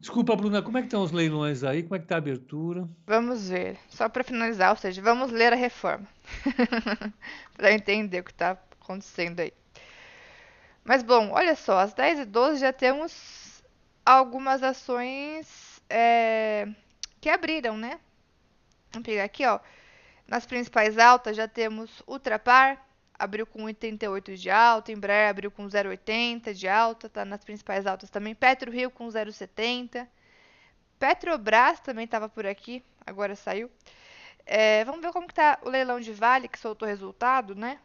Desculpa, Bruna, como é que estão os leilões aí? Como é que está a abertura?
Vamos ver. Só para finalizar, ou seja, vamos ler a reforma. para entender o que está acontecendo aí. Mas bom, olha só, às 10 e 12 já temos algumas ações é, que abriram, né? Vamos pegar aqui, ó. Nas principais altas já temos Ultrapar, abriu com 1,88 de alta, Embraer abriu com 0,80 de alta, tá nas principais altas também, PetroRio com 0,70, Petrobras também estava por aqui, agora saiu. É, vamos ver como que tá o leilão de Vale, que soltou resultado, né?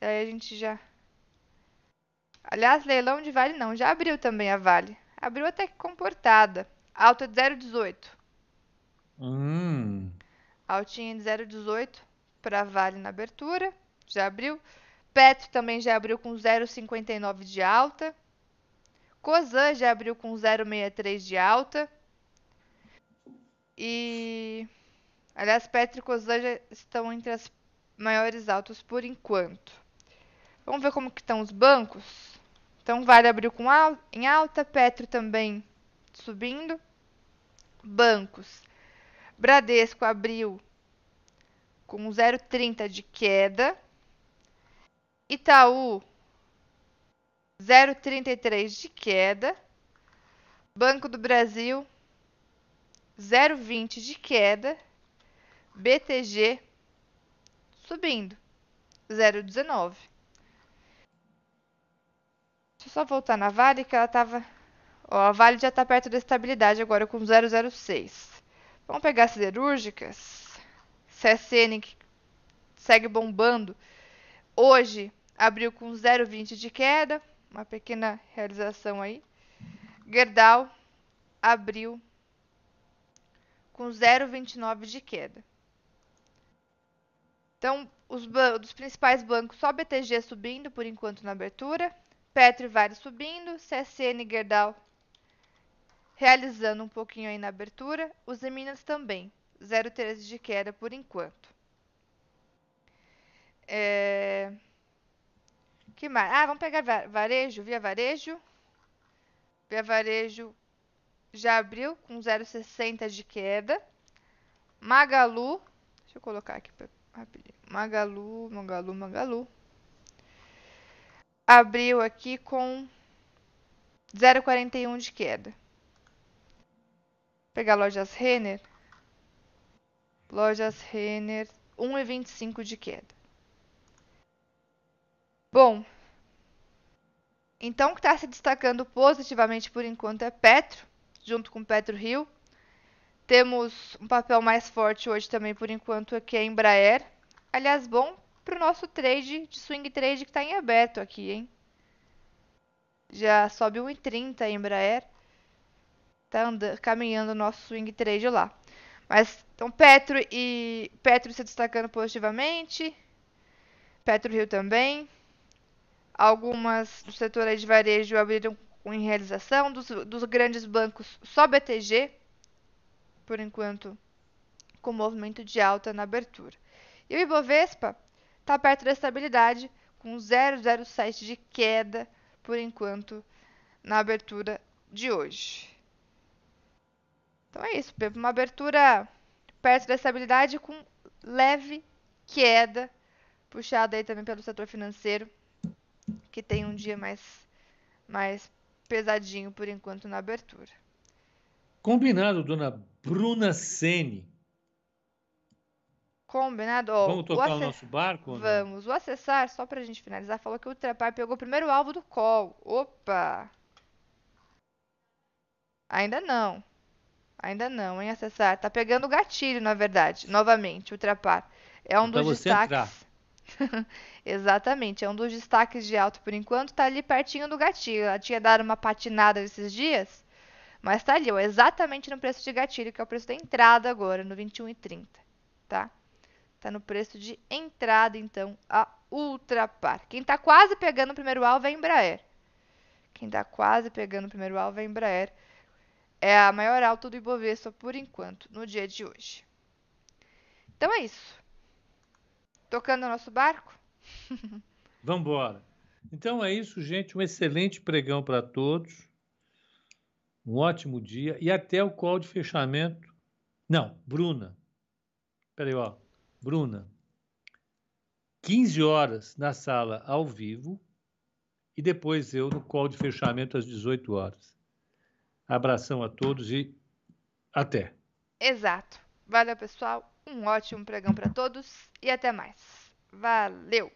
Aí a gente já... Aliás, leilão de Vale não, já abriu também a Vale. Abriu até que comportada. Alta de 0,18.
Hum.
Altinha de 0,18 para Vale na abertura já abriu. Petro também já abriu com 0,59 de alta. Cosan já abriu com 0,63 de alta. E aliás, Petro e Cosan já estão entre as maiores altas por enquanto. Vamos ver como que estão os bancos. Então, Vale abriu com al em alta, Petro também subindo. Bancos. Bradesco abriu com 0,30 de queda. Itaú 0,33 de queda. Banco do Brasil 0,20 de queda. BTG subindo 0,19. Deixa eu só voltar na Vale que ela estava. Ó, a Vale já está perto da estabilidade agora com 0,06. Vamos pegar as siderúrgicas. CSN que segue bombando. Hoje abriu com 0,20 de queda, uma pequena realização aí. Gerdau abriu com 0,29 de queda. Então, os dos principais bancos, só BTG subindo por enquanto na abertura, Petro Vale subindo, CSN e Gerdau realizando um pouquinho aí na abertura, os Minas também, 0,13 de queda por enquanto. É... Que mais? Ah, vamos pegar varejo, via varejo. Via varejo já abriu com 0,60 de queda. Magalu, deixa eu colocar aqui rapidinho. Magalu, Magalu, Magalu. Abriu aqui com 0,41 de queda. Vou pegar lojas Renner. Lojas Renner, 1,25 de queda. Bom, então o que está se destacando positivamente por enquanto é Petro, junto com Petro Rio. Temos um papel mais forte hoje também por enquanto aqui é Embraer. Aliás, bom para o nosso trade de swing trade que está em aberto aqui, hein? Já sobe 1,30 a Embraer. Está caminhando o nosso swing trade lá. Mas então Petro e Petro se destacando positivamente. Petro Rio também. Algumas do setor de varejo abriram em realização, dos, dos grandes bancos só BTG, por enquanto, com movimento de alta na abertura. E o Ibovespa está perto da estabilidade, com 0,07 de queda, por enquanto, na abertura de hoje. Então é isso, uma abertura perto da estabilidade com leve queda, puxada aí também pelo setor financeiro que tem um dia mais, mais pesadinho por enquanto na abertura.
Combinado, dona Bruna Sene.
Combinado. Oh,
Vamos tocar o, o nosso barco?
Vamos. O acessar, só para a gente finalizar, falou que o Ultrapar pegou o primeiro alvo do call. Opa! Ainda não. Ainda não, hein, acessar. Tá pegando o gatilho, na verdade. Novamente, Ultrapar. É um então dos destaques. Entrar. Exatamente, é um dos destaques de alta por enquanto, tá ali pertinho do gatilho. Ela tinha dado uma patinada esses dias, mas tá ali, ó, exatamente no preço de gatilho, que é o preço da entrada agora, no 21,30, tá? Tá no preço de entrada, então, a Ultrapar. Quem tá quase pegando o primeiro alvo é a Embraer. Quem tá quase pegando o primeiro alvo é a Embraer. É a maior alta do Ibovespa por enquanto, no dia de hoje. Então é isso. Tocando o nosso barco?
Vamos embora. Então é isso, gente. Um excelente pregão para todos. Um ótimo dia. E até o call de fechamento. Não, Bruna. Peraí, ó. Bruna. 15 horas na sala ao vivo e depois eu no call de fechamento às 18 horas. Abração a todos e até.
Exato. Valeu, pessoal. Um ótimo pregão para todos e até mais. Valeu!